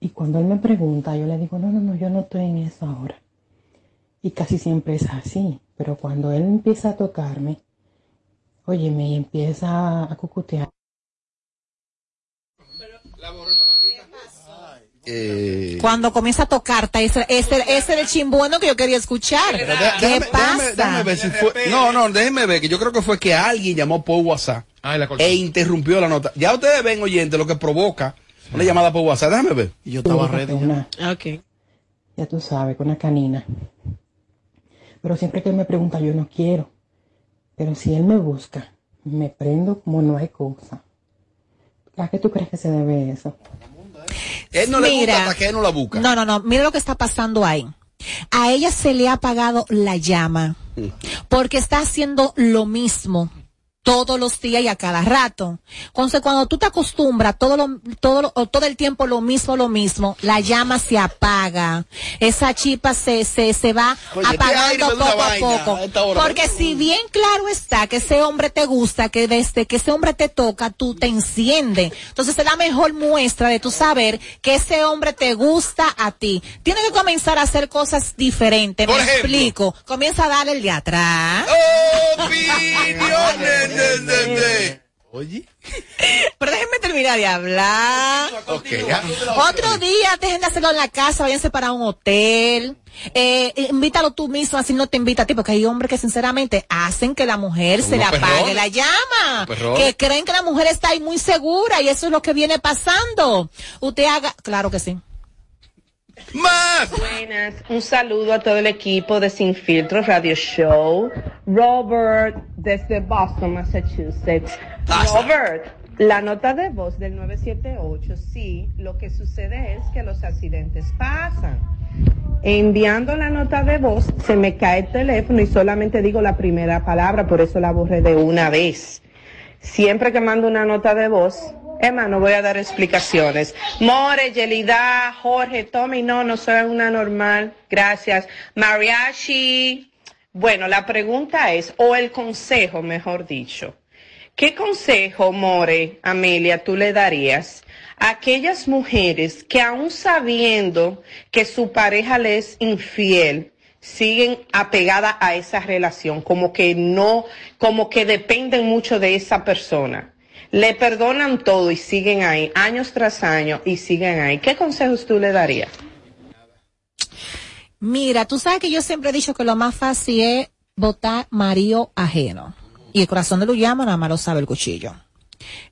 Y cuando él me pregunta, yo le digo, no, no, no, yo no estoy en eso ahora. Y casi siempre es así. Pero cuando él empieza a tocarme, oye, me empieza a cucutear. Eh, Cuando comienza a tocarte, ese, ese, ese era el chimbueno que yo quería escuchar. ¿Qué déjame, pasa? déjame- déjame ver si fue. No, no, déjeme ver que yo creo que fue que alguien llamó por WhatsApp e interrumpió la nota. Ya ustedes ven, oyente, lo que provoca una llamada por WhatsApp. Déjame ver. Y yo estaba ready. Ok. ya tú sabes, con una canina. Pero siempre que él me pregunta, yo no quiero. Pero si él me busca, me prendo como no hay cosa. ¿A qué tú crees que se debe eso? Él no le Mira. gusta hasta que él no la busca. No, no, no. Mira lo que está pasando ahí. A ella se le ha apagado la llama porque está haciendo lo mismo todos los días y a cada rato. Entonces, cuando tú te acostumbras todo lo, todo lo- o todo el tiempo lo mismo, lo mismo, la llama se apaga. Esa chispa se, se, se va Oye, apagando poco a vaina poco. Porque si bien claro está que ese hombre te gusta, que desde que ese hombre te toca, tú te enciende. Entonces es la mejor muestra de tu saber que ese hombre te gusta a ti. Tiene que comenzar a hacer cosas diferentes. Por Me ejemplo. explico. Comienza a darle el de atrás. Opiniones Oye. Pero déjenme terminar de hablar. Otro día, dejen de hacerlo en la casa, váyanse para un hotel. Eh, invítalo tú mismo, así no te invita a ti, porque hay hombres que sinceramente hacen que la mujer Son se le apague la llama. Que creen que la mujer está ahí muy segura y eso es lo que viene pasando. Usted haga, claro que sí. Más. Buenas, un saludo a todo el equipo de Sin Filtro Radio Show. Robert desde Boston, Massachusetts. Robert, la nota de voz del 978, sí, lo que sucede es que los accidentes pasan. Enviando la nota de voz, se me cae el teléfono y solamente digo la primera palabra, por eso la borré de una vez. Siempre que mando una nota de voz, Emma, no voy a dar explicaciones. More, Yelida, Jorge, Tommy, no, no soy una normal. Gracias. Mariachi. Bueno, la pregunta es, o el consejo, mejor dicho. ¿Qué consejo, More, Amelia, tú le darías a aquellas mujeres que aún sabiendo que su pareja le es infiel, siguen apegadas a esa relación, como que no, como que dependen mucho de esa persona? Le perdonan todo y siguen ahí, años tras años, y siguen ahí. ¿Qué consejos tú le darías? Mira, tú sabes que yo siempre he dicho que lo más fácil es botar marido ajeno. Y el corazón de lo nada más lo sabe el cuchillo.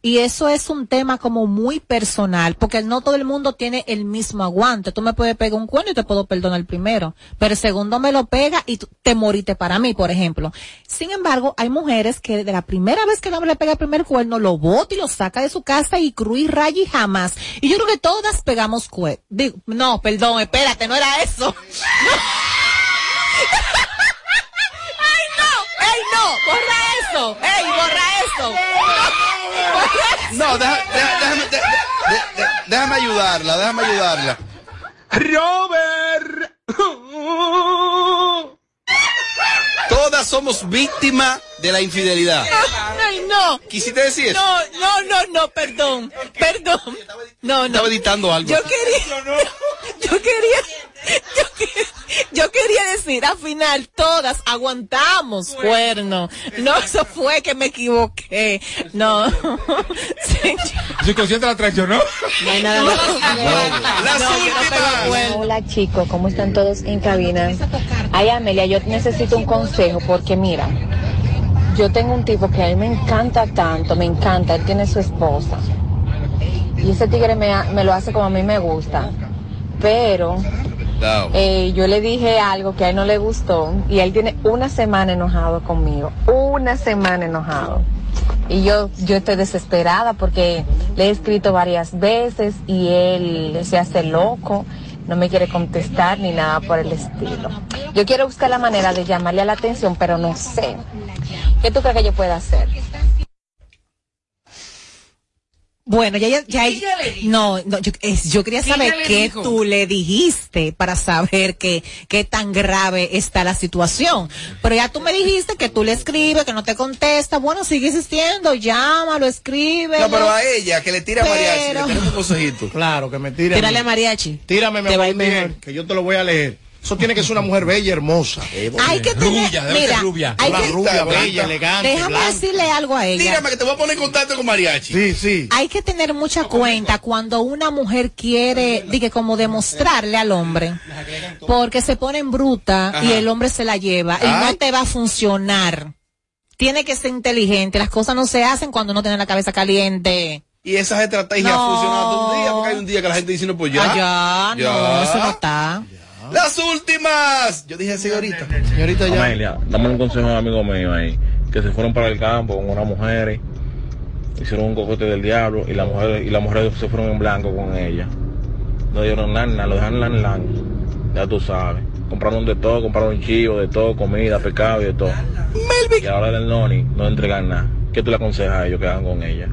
Y eso es un tema como muy personal, porque no todo el mundo tiene el mismo aguante. Tú me puedes pegar un cuerno y te puedo perdonar el primero, pero el segundo me lo pega y te moriste para mí, por ejemplo. Sin embargo, hay mujeres que de la primera vez que el hombre le pega el primer cuerno, lo bota y lo saca de su casa y cruy raya y jamás. Y yo creo que todas pegamos cuernos. Digo, no, perdón, espérate, no era eso. ¡Ay, no! ¡Ey, no! ¡Borra eso! ¡Ey, borra eso! No, deja- deja- déjame, de- de- de- déjame ayudarla, déjame ayudarla. Robert. Todas somos víctimas de la infidelidad. Ay, no. ¿Quisiste decir eso? No, no, no, no, perdón. Perdón. No, no. Estaba editando algo. Yo quería. Yo quería. Yo, que- yo yo quería decir, al final todas aguantamos cuerno. No, eso fue que me equivoqué. No. Su consciente la traicionó. No hay nada más. Hola chicos, ¿cómo están todos en cabina? Ay Amelia, yo necesito un consejo porque mira, yo tengo un tipo que a él me encanta tanto, me encanta, él tiene su esposa. Y ese tigre me, me lo hace como a mí me gusta. Pero eh, yo le dije algo que a él no le gustó y él tiene una semana enojado conmigo. Una semana enojado. Y yo, yo estoy desesperada porque le he escrito varias veces y él se hace loco, no me quiere contestar ni nada por el estilo. Yo quiero buscar la manera de llamarle a la atención, pero no sé. ¿Qué tú crees que yo pueda hacer? Bueno, ya, ya, ya- no, no, yo, es- yo quería ¿Qué saber le qué dijo? tú le dijiste para saber qué, qué tan grave está la situación. Pero ya tú me dijiste que tú le escribes, que no te contesta. Bueno, sigue insistiendo, llámalo, escribe. No, pero a ella, que le tira a mariachi, Pero- le un consejito. Claro, que me tire. Tírale a mariachi. Tírame, mi Te va a ir bien, mejor. que yo te lo voy a leer. Eso tiene que ser una mujer bella y hermosa. Hay que tener, mira, hay Una que, rubia, bella, elegante, déjame blanca. decirle algo a ella. Tírame que te voy a poner en contacto con mariachi. Sí, sí. Hay que tener mucha cuenta cuando una mujer quiere, diga, como demostrarle al hombre, porque se pone en bruta y el hombre se la lleva y no te va a funcionar. Tiene que ser inteligente, las cosas no se hacen cuando uno tiene la cabeza caliente. Y esas estrategias No. funcionan hasta un día, porque hay un día que la gente dice, no, pues ya. Ah, ya, no, eso no está. Las últimas. Yo dije así ahorita. Señorita ya. Amelia, dame un consejo a un amigo mío ahí, que se fueron para el campo con una mujer, hicieron un cocote del diablo y la mujer y la mujer se fueron en blanco con ella. No dieron nada, nada, lo dejaron lan lan. Ya tú sabes. Compraron de todo, compraron chivo, de todo, comida, pescado y de todo. Y ahora el noni no entregan nada. ¿Qué tú le aconsejas a ellos que hagan con ella?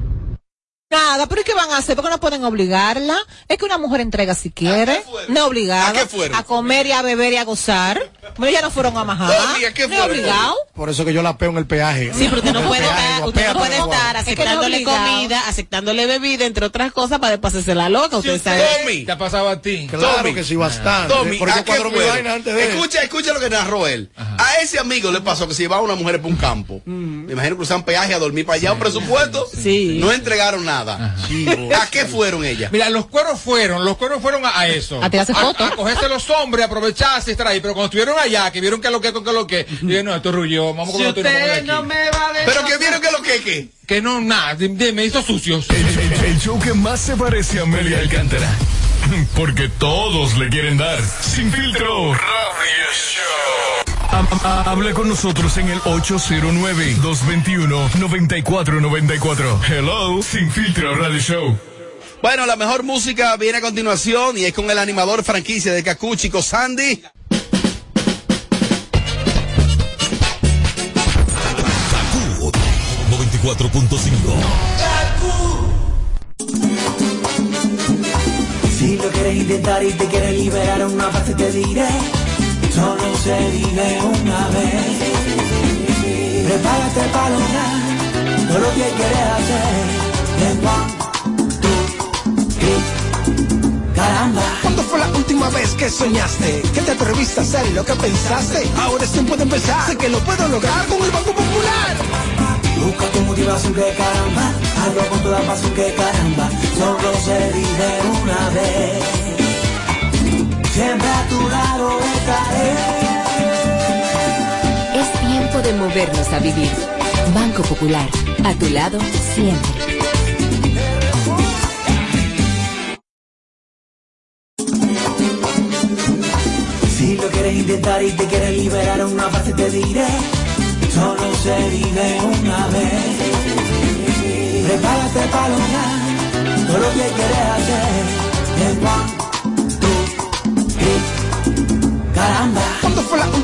Nada, pero ¿y qué van a hacer? Porque no pueden obligarla. Es que una mujer entrega si quiere. No obligada. ¿A qué fueron? A comer y a beber y a gozar. Bueno, ya no fueron a majar. Tony, ¿a qué No es obligado. Por eso que yo la peo en el peaje. Sí, pero usted no puede peaje, estar, usted no puede estar Es que no aceptándole comida, aceptándole bebida, entre otras cosas, para después hacerse la loca. Usted sabe. Tommy, ¿Te ha pasado a ti? Claro Tommy. que sí, bastante. Tommy, Porque ¿a yo qué cuadro mi vaina antes de Escucha, escucha lo que narró él. A ese amigo le pasó que se llevaba una mujer para un campo. Me imagino que usaban peaje a dormir para allá, un presupuesto. Sí. No entregaron nada. ¿A qué fueron ellas? Mira, los cueros fueron, los cueros fueron a, a eso. A tirarse fotos. A cogerse los hombres, aprovecharse, estar ahí. Pero cuando estuvieron allá, que vieron que lo que, que lo que, dije, no, esto es rullo, vamos a Si otro usted no me va a dejar. Pero que vieron que lo que, que. Que no, nada, me hizo sucios. El, el- el show que más se parece a Amelia Alcántara. Porque todos le quieren dar. Sin filtro. Am- Habla con nosotros en el 809-221-9494. Hello, Sin Filtro Radio Show. Bueno, la mejor música viene a continuación y es con el animador franquicia de Cacu, Chico Sandy. Kaku 94.5. Si lo quieres intentar y te quieres liberar una parte te diré se vive una vez Prepárate para lograr todo lo que quieres hacer En one, two, three, caramba ¿Cuándo fue la última vez que soñaste? Que te atreviste a hacer lo que pensaste. Ahora es tiempo de empezar. Sé que lo puedo lograr con el Banco Popular. Busca tu motivación que caramba Hazlo con toda pasión que caramba Solo se vive una vez Siempre a tu lado estaré Es de movernos a vivir. Banco Popular, a tu lado siempre. Si lo quieres intentar y te quieres liberar una parte te diré Solo se vive una vez Prepárate para lograr todo lo que quieres hacer En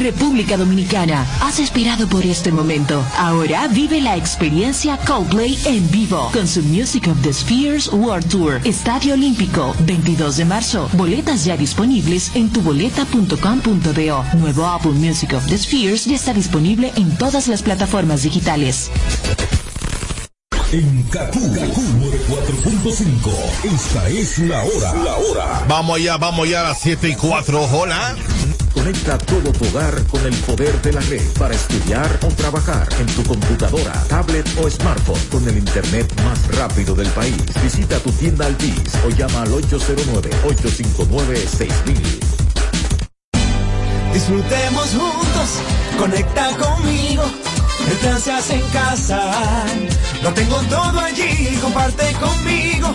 República Dominicana. Has esperado por este momento. Ahora vive la experiencia Coldplay en vivo con su Music of the Spheres World Tour. Estadio Olímpico, 22 de marzo. Boletas ya disponibles en tuboleta.com.do. Nuevo álbum Music of the Spheres ya está disponible en todas las plataformas digitales. En Kaku, Kaku 4.5. Esta es la hora. La hora. Vamos allá, vamos allá a las 7 y 4. Hola. Conecta todo tu hogar con el poder de la red para estudiar o trabajar en tu computadora, tablet o smartphone con el internet más rápido del país. Visita tu tienda Altis o llama al 809-859-6000. Disfrutemos juntos, conecta conmigo. Hace en casa. Lo tengo todo allí, comparte conmigo.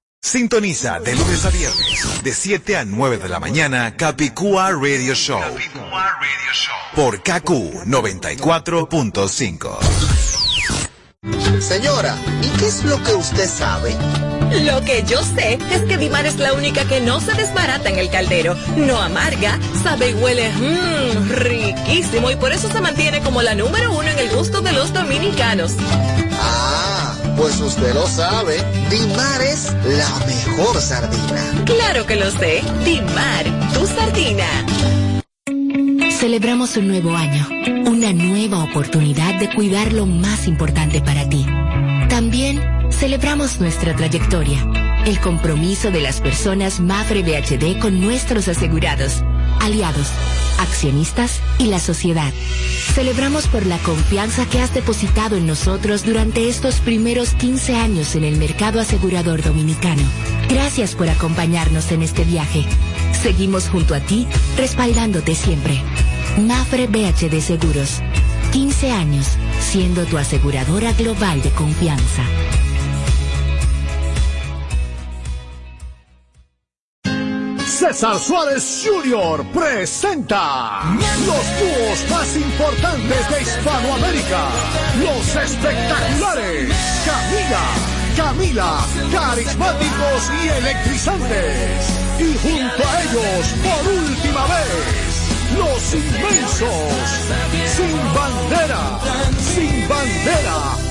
Sintoniza de lunes a viernes, de 7 a 9 de la mañana, Capicúa Radio Show. Por KQ 94.5. Señora, ¿y qué es lo que usted sabe? Lo que yo sé es que Dimar es la única que no se desbarata en el caldero, no amarga, sabe y huele mmm, riquísimo y por eso se mantiene como la número uno en el gusto de los dominicanos. Ah, pues usted lo sabe. Dimar es la mejor sardina. Claro que lo sé, Dimar, tu sardina. Celebramos un nuevo año, una nueva oportunidad de cuidar lo más importante para ti. También celebramos nuestra trayectoria, el compromiso de las personas Mafre BHD con nuestros asegurados, aliados, accionistas y la sociedad. Celebramos por la confianza que has depositado en nosotros durante estos primeros 15 años en el mercado asegurador dominicano. Gracias por acompañarnos en este viaje. Seguimos junto a ti, respaldándote siempre. Mafre BHD Seguros. 15 años siendo tu aseguradora global de confianza. César Suárez Jr. presenta los dúos más importantes de Hispanoamérica, los espectaculares Camila, Camila, carismáticos y electrizantes. Y junto a ellos, por última vez, los inmensos, sin bandera, sin bandera,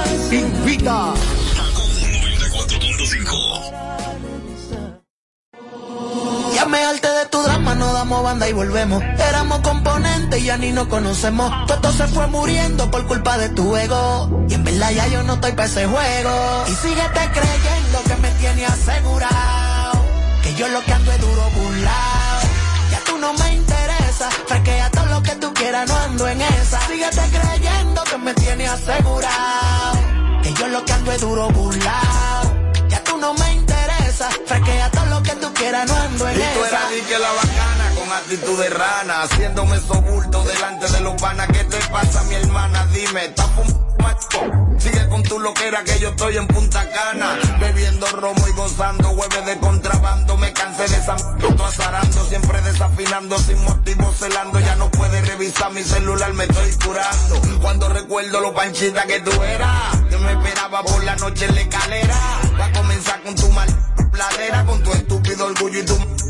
809-227-1344. Invita. Ya me harté de tu drama, no damos banda y volvemos. Éramos componentes y ya ni nos conocemos. Todo se fue muriendo por culpa de tu ego. Y en verdad ya yo no estoy para ese juego. Y síguete creyendo que me tiene asegurado. Que yo lo que ando es duro burlao. Ya tú no me interesa. Que tú quieras, no ando en esa. Síguete creyendo que me tiene asegurado. Que yo lo que ando es duro burlao. Ya tú no me interesa. Fresquea todo lo que tú quieras, no ando en Y tú esa. eras di que la bacana con actitud de rana, haciéndome sobulto delante de los panas. ¿Qué te pasa, mi hermana? Dime, ¿estás fumando? Sigue con tu loquera que yo estoy en Punta Cana, bebiendo romo y gozando hueves de contrabando. Me cansé de esa azarando, siempre desafinando, sin motivo celando. Ya no puedes revisar mi celular, me estoy curando. Cuando recuerdo lo panchita que tú eras, que me esperaba por la noche en la escalera. Va a comenzar con tu mal pladera, con tu estúpido orgullo y tu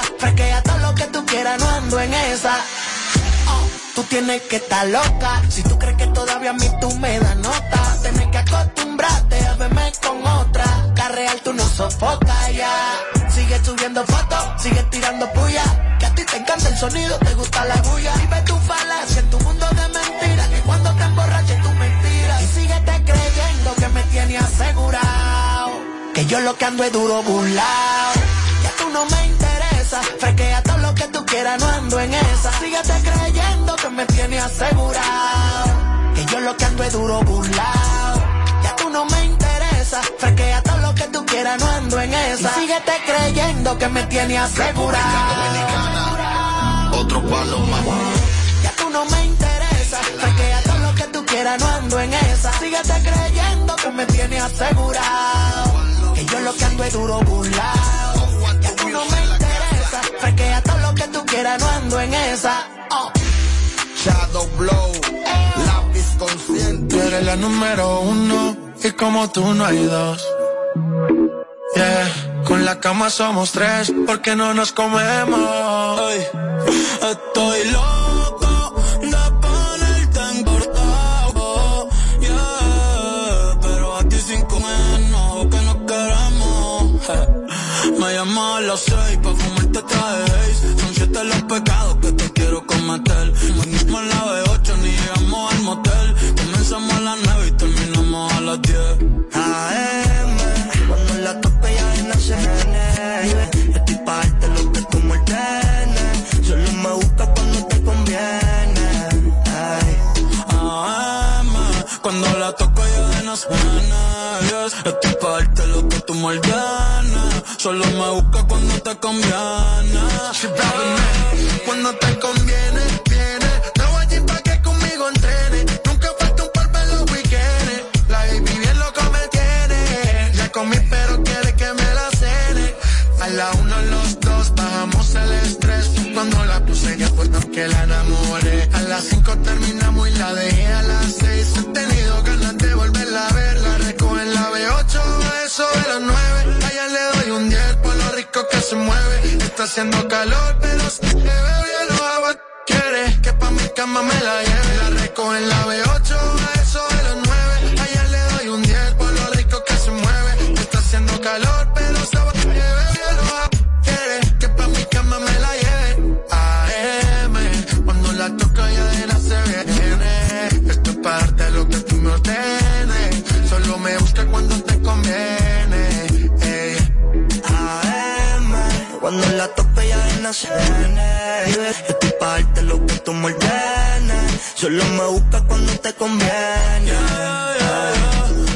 fresquea todo lo que tú quieras, no ando en esa. Oh, Tú tienes que estar loca. Si tú crees que todavía a mí tú me das nota, tienes que acostumbrarte a verme con otra. Carreal tú no sofocas ya. Sigue subiendo fotos, sigue tirando puya. Que a ti te encanta el sonido, te gusta la bulla. Y ve tu falacia en tu mundo de mentiras. Que cuando te emborraches tú mentiras. Y síguete creyendo que me tiene asegurado. Que yo lo que ando es duro burlao. Fresquea todo lo que tú quieras, no ando en esa. Síguete creyendo que me tiene asegurado. Que yo lo que ando es duro burlao. Ya tú no me interesa. Fresquea todo lo que tú quieras, no ando en esa. Y síguete creyendo que me tiene asegurado. Otro palo más. Ya tú no me interesa. Fresquea todo lo que tú quieras, no ando en esa. Síguete creyendo que me tiene asegurado. Que yo lo que ando es duro burlao. Fresquea todo lo que tú quieras, no ando en esa. Oh. Shadow Blow, lápiz consciente. Tú eres la número uno y como tú no hay dos. Yeah, con la cama somos tres porque no nos comemos. Ay, estoy loco de ponerte en cortado. Yeah, pero a ti cinco menos que nos queremos. Eh, Me llamas a las seis Son siete los pecados que te quiero cometer. Venimos la B8 ni llegamos al motel. Comenzamos a las nueve y terminamos a las diez. AM, cuando la tope ya no se viene. Estoy pa' darte lo que tú me ordenes. Solo me busca cuando te conviene. Ay. AM, cuando la toco yo de no yes. Estoy pa' darte lo que tú me ordenes. Solo me busca cuando te conviene. Cuando te conviene, viene. Te voy allí pa' que conmigo entrene. Nunca falta un par en los weekends. La baby bien loco me tiene. Ya comí pero quiere que me la cene. A la uno los dos bajamos el estrés. Cuando la puse ya fue porque la enamoré. A las cinco terminamos y la dejé a las Está haciendo calor, pero si te veo bien lo hago. Quiere que pa' mi cama me la lleve. La recojo en la B8, Estoy pa' darte lo que tú me ordenes. Solo me busca cuando te conviene.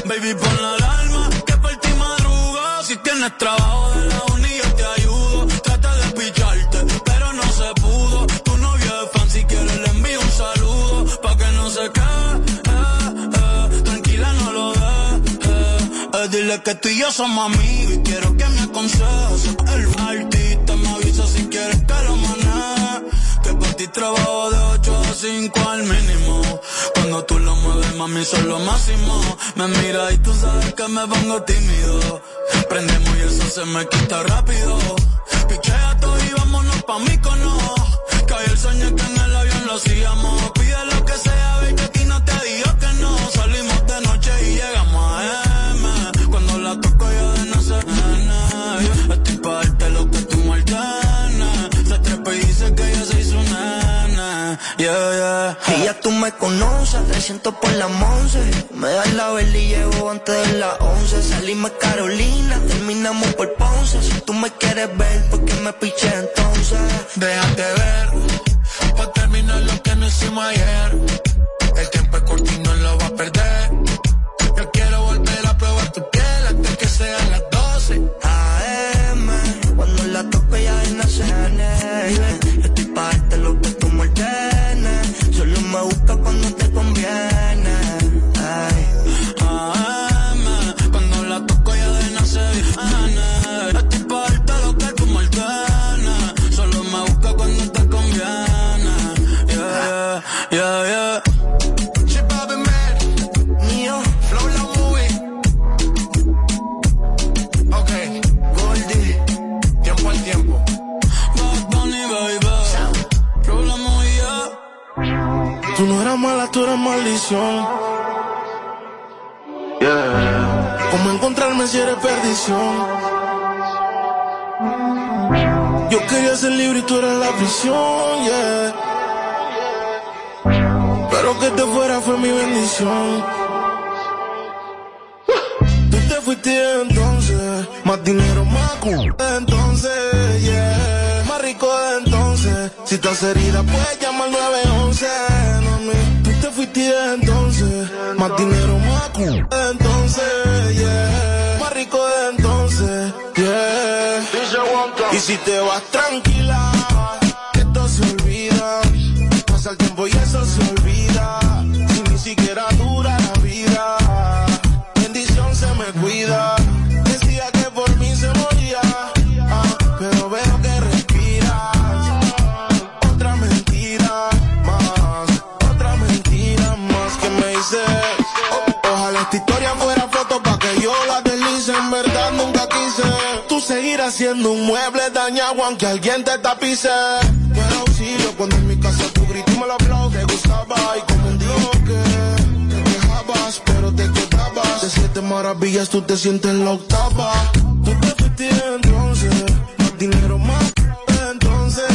Baby, pon la alarma que por ti madruga. Si tienes trabajo de la uni, yo te ayudo. Trata de picharte, pero no se pudo. Tu novio es fan, si quieres le envío un saludo. Pa' que no se quede, eh. tranquila no lo. Eh, dile que tú y yo somos amigos y quiero que me aconsejes. El artista trabajo de 8 a 5 al mínimo. Cuando tú lo mueves, mami, son lo máximo. Me mira y tú sabes que me pongo tímido. Prendemos y eso se me quita rápido. Pichea todo y vámonos pa' mí cono. Que hoy el sueño que en el avión lo hacíamos. Pide lo que sea, baby, tú me conoces, 300 por la once. Me das la vela y llevo antes de las 11. Salimos Carolina, terminamos por Ponce. Si tú me quieres ver, ¿por qué me piché entonces? Déjate ver, pa' terminar lo que no hicimos ayer. Yo quería ser libre y tú eras la prisión, yeah. Pero que te fuera fue mi bendición. Tú te fuiste entonces, más dinero, más culo entonces, yeah. Más rico de entonces, si estás herida puedes llamar 911, mami. Tú te fuiste entonces, más dinero, más culo entonces, yeah. Si te vas tranquila, esto se olvida. Pasa el tiempo y eso se olvida. Seguirás siendo un mueble dañado aunque alguien te tapice. Pero auxilio cuando en mi casa tu grito me lo. Te gustaba y como un bloque. Te quejabas pero te quedabas. De siete maravillas tú te sientes la octava. Tú te fuiste entonces. Más dinero más entonces,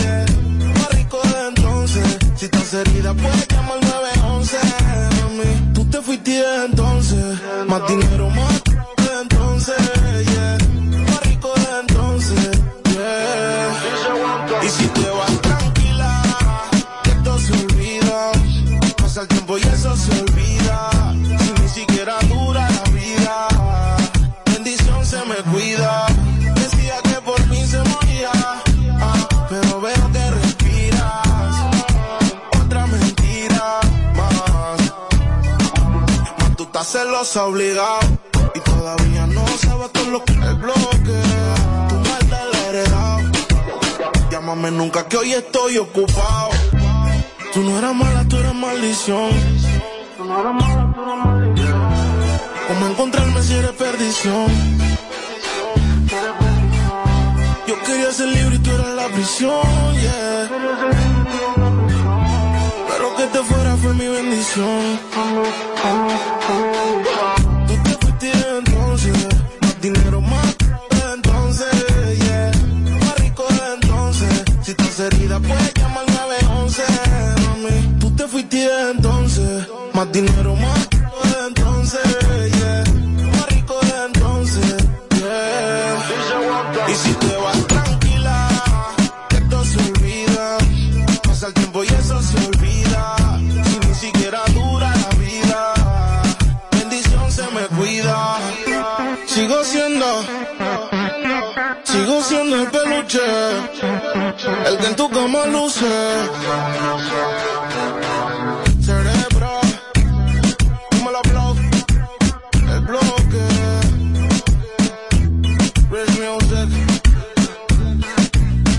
yeah. Más rico de entonces. Si estás herida puedes llamar 911, mami. Tú te fuiste entonces. Más dinero más obligado. Y todavía no sabes todo lo que el bloque. Tu maldad la he heredado. Llámame nunca que hoy estoy ocupado. Tú no eras mala, tú eras maldición. Tú no eras mala, tú eras maldición. ¿Cómo encontrarme si eres perdición? Yo quería ser libre y tú eras la prisión, yeah. Te fuera fue mi bendición. Tú te fuiste entonces, más dinero más entonces, yeah. Más rico entonces, si estás herida puedes llamar 911, mami. Tú te fuiste entonces, más dinero más cama luce. Cerebro, dímelo block, el bloque. Rich music.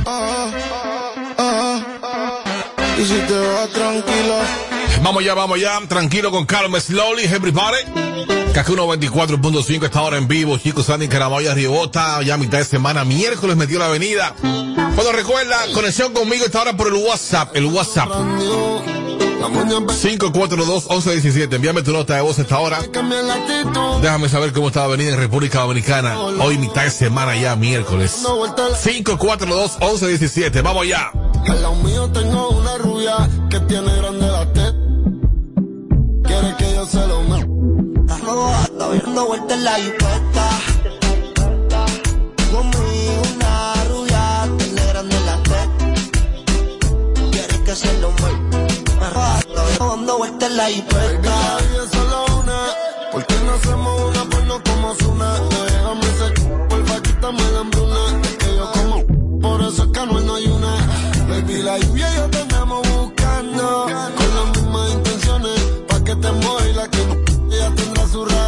Ah, ah, ah. Y si te vas tranquilo. Vamos ya, vamos ya, tranquilo con Carmen Slowly, everybody. Casi 94.5 está ahora en vivo, chicos, Sandy Caramoya, Riobota, ya mitad de semana, miércoles metió la avenida. Bueno, recuerda, conexión conmigo está ahora por el WhatsApp, el WhatsApp. 542-1117, envíame tu nota de voz esta hora. Déjame saber cómo está la avenida en República Dominicana. Hoy mitad de semana ya, miércoles. 542-1117, vamos ya. Que. Viendo vueltas en la jipeta. Conmigo una rubia tiene grande la teta. Quiere que se lo. Está dando vueltas en la jipeta. solo una. ¿Por qué no hacemos una porno como Zuna? Déjame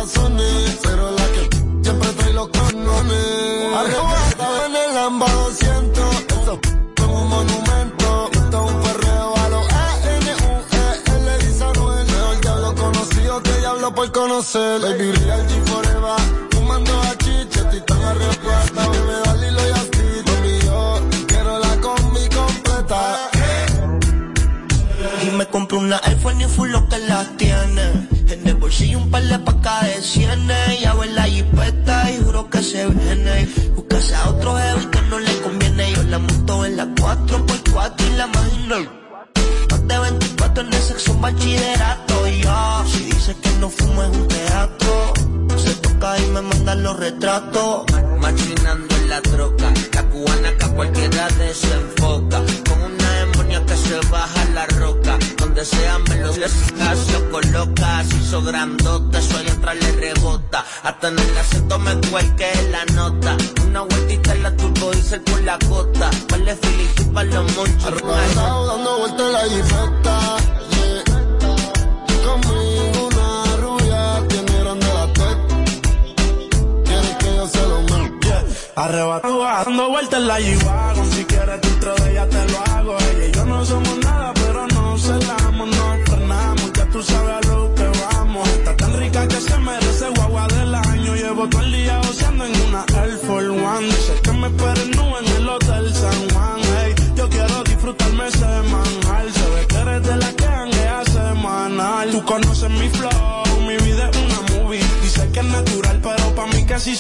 razones. Pero la que siempre trae los canones. Arrebatado en el Lamba 200, eso es un monumento. Esto es un perreo a los A-N-U-E-L, dice Anuel. Mejor diablo conocido que diablo por conocer. Baby, real G forever. Fumando a chiche, titán arrebatado. Bebé, dale y y así. Mami, yo quiero la combi completa. Y me compré una Force ni full lo que las tiene. Bolsillo un par de pacas de cienes. Ya en la jipeta y juro que se viene. Buscase a otro heavy que no le conviene. Yo la monto en la 4x4 y la imagino. Más de 24 en el sexo un bachillerato. Y yo, si dice que no fumo es un teatro. Se toca y me mandan los retratos. Machinando en la troca, la cubana Hasta en el acento me cuelque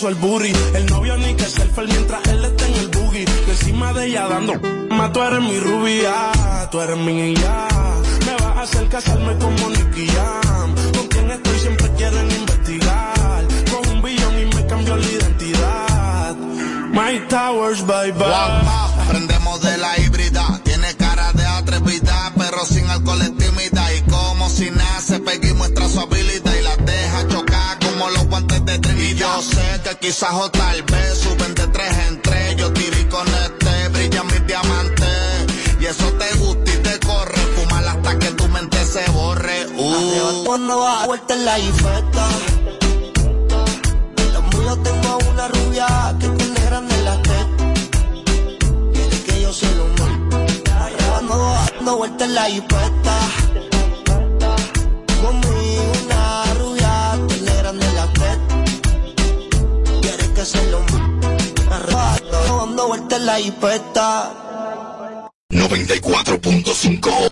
hizo el booty. El novio ni que selfie mientras él está en el boogie. Encima de ella dando, ma, tú eres mi rubia, tú eres mi ya. Me vas a hacer casarme como Nicky Jam. Con quien estoy siempre quieren investigar. Con un billón y me cambió la identidad. My Towers, bye bye. Quizás o tal vez suben de tres en tres. Yo tiré con este, brillan mis diamantes. Y eso te gusta y te corre. Fumar hasta que tu mente se borre. Uh. Cuando va a vuelta en la. Los míos tengo una rubia que tiene grande la teta. Quiere que yo se lo mate. Cuando dando vuelta en la jipeta. Teta. Quiere que se lo mate. Dando vuelta en la jipeta. 94.5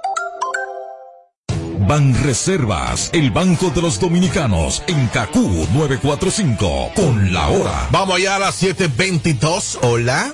Ban Reservas, el Banco de los Dominicanos, en Cacú 945, con la hora. Vamos allá a las 7.22. Hola.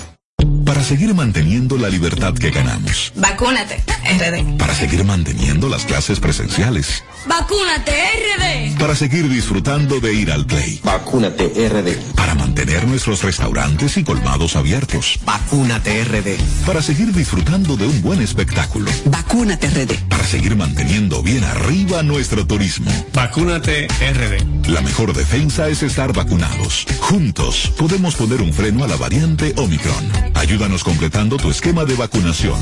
Para seguir manteniendo la libertad que ganamos. Vacúnate, RD. Para seguir manteniendo las clases presenciales. Vacúnate, RD. Para seguir disfrutando de ir al play. Vacúnate RD. Para mantener nuestros restaurantes y colmados abiertos. Vacúnate RD. Para seguir disfrutando de un buen espectáculo. Vacúnate, RD. Para seguir manteniendo bien arriba nuestro turismo. Vacúnate RD. La mejor defensa es estar vacunados. Juntos podemos poner un freno a la variante Omicron. Completando tu esquema de vacunación.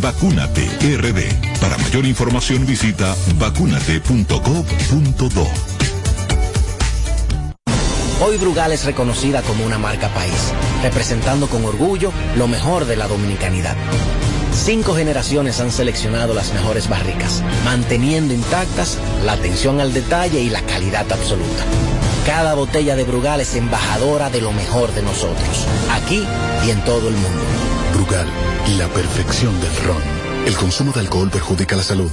Vacúnate RD. Para mayor información visita vacunate.gov.do. Hoy Brugal es reconocida como una marca país, representando con orgullo lo mejor de la dominicanidad. Cinco generaciones han seleccionado las mejores barricas, manteniendo intactas la atención al detalle y la calidad absoluta. Cada botella de Brugal es embajadora de lo mejor de nosotros, aquí y en todo el mundo. Brugal, la perfección del ron. El consumo de alcohol perjudica la salud.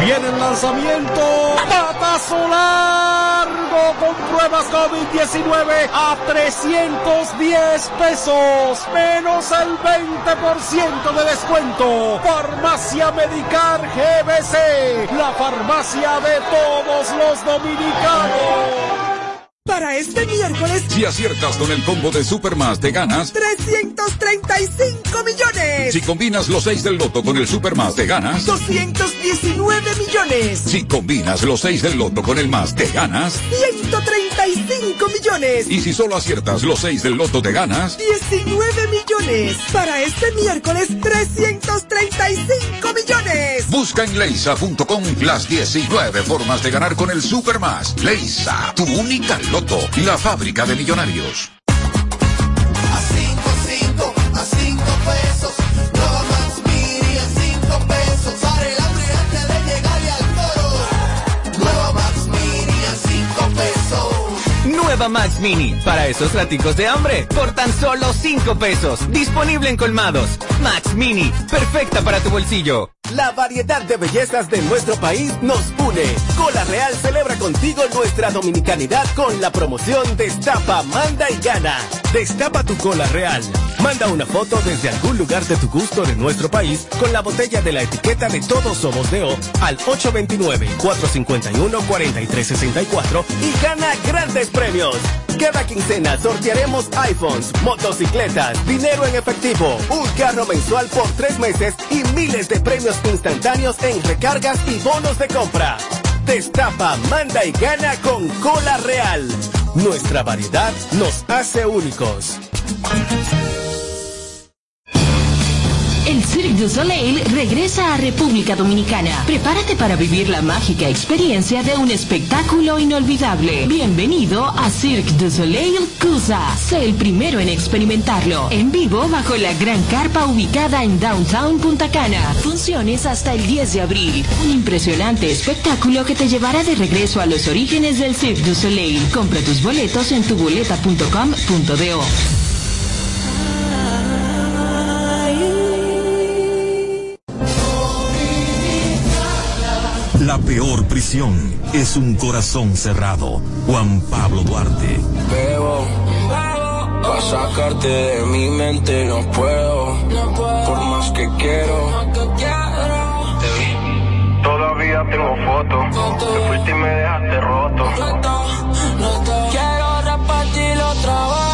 Viene el lanzamiento. Pata solar. mango con pruebas COVID-19 a 310 pesos, menos el 20% de descuento. Farmacia Medicar GBC, la farmacia de todos los dominicanos. Para este miércoles, si aciertas con el combo de Supermas, te ganas 335 millones. Si combinas los 6 del loto con el Supermas, te ganas 219 millones. Si combinas los 6 del loto con el más, te ganas 135 millones. Y si solo aciertas los 6 del loto, te ganas 19 millones. Para este miércoles, 335 millones. Busca en leisa.com las 19 formas de ganar con el Supermas. Leisa, tu única Loto, la fábrica de millonarios. Nueva Max Mini, para esos raticos de hambre, por tan solo 5 pesos. Disponible en colmados. Max Mini, perfecta para tu bolsillo. La variedad de bellezas de nuestro país nos une. Cola Real celebra contigo nuestra dominicanidad con la promoción Destapa, Manda y Gana. Destapa tu cola real. Manda una foto desde algún lugar de tu gusto de nuestro país con la botella de la etiqueta de Todos Somos de O al 829-451-4364 y gana grandes premios. Cada quincena sortearemos iPhones, motocicletas, dinero en efectivo, un carro mensual por tres meses y miles de premios instantáneos en recargas y bonos de compra. Destapa, manda y gana con Cola Real. Nuestra variedad nos hace únicos. El Cirque du Soleil regresa a República Dominicana. Prepárate para vivir la mágica experiencia de un espectáculo inolvidable. Bienvenido a Cirque du Soleil Cusa. Sé el primero en experimentarlo. En vivo bajo la gran carpa ubicada en Downtown Punta Cana. Funciones hasta el 10 de abril. Un impresionante espectáculo que te llevará de regreso a los orígenes del Cirque du Soleil. Compra tus boletos en tuboleta.com.do. La peor prisión es un corazón cerrado. Juan Pablo Duarte. Bebo, para sacarte de mi mente no puedo, por más que quiero. Todavía tengo fotos, te fuiste y me dejaste roto. Quiero repartir otra vez,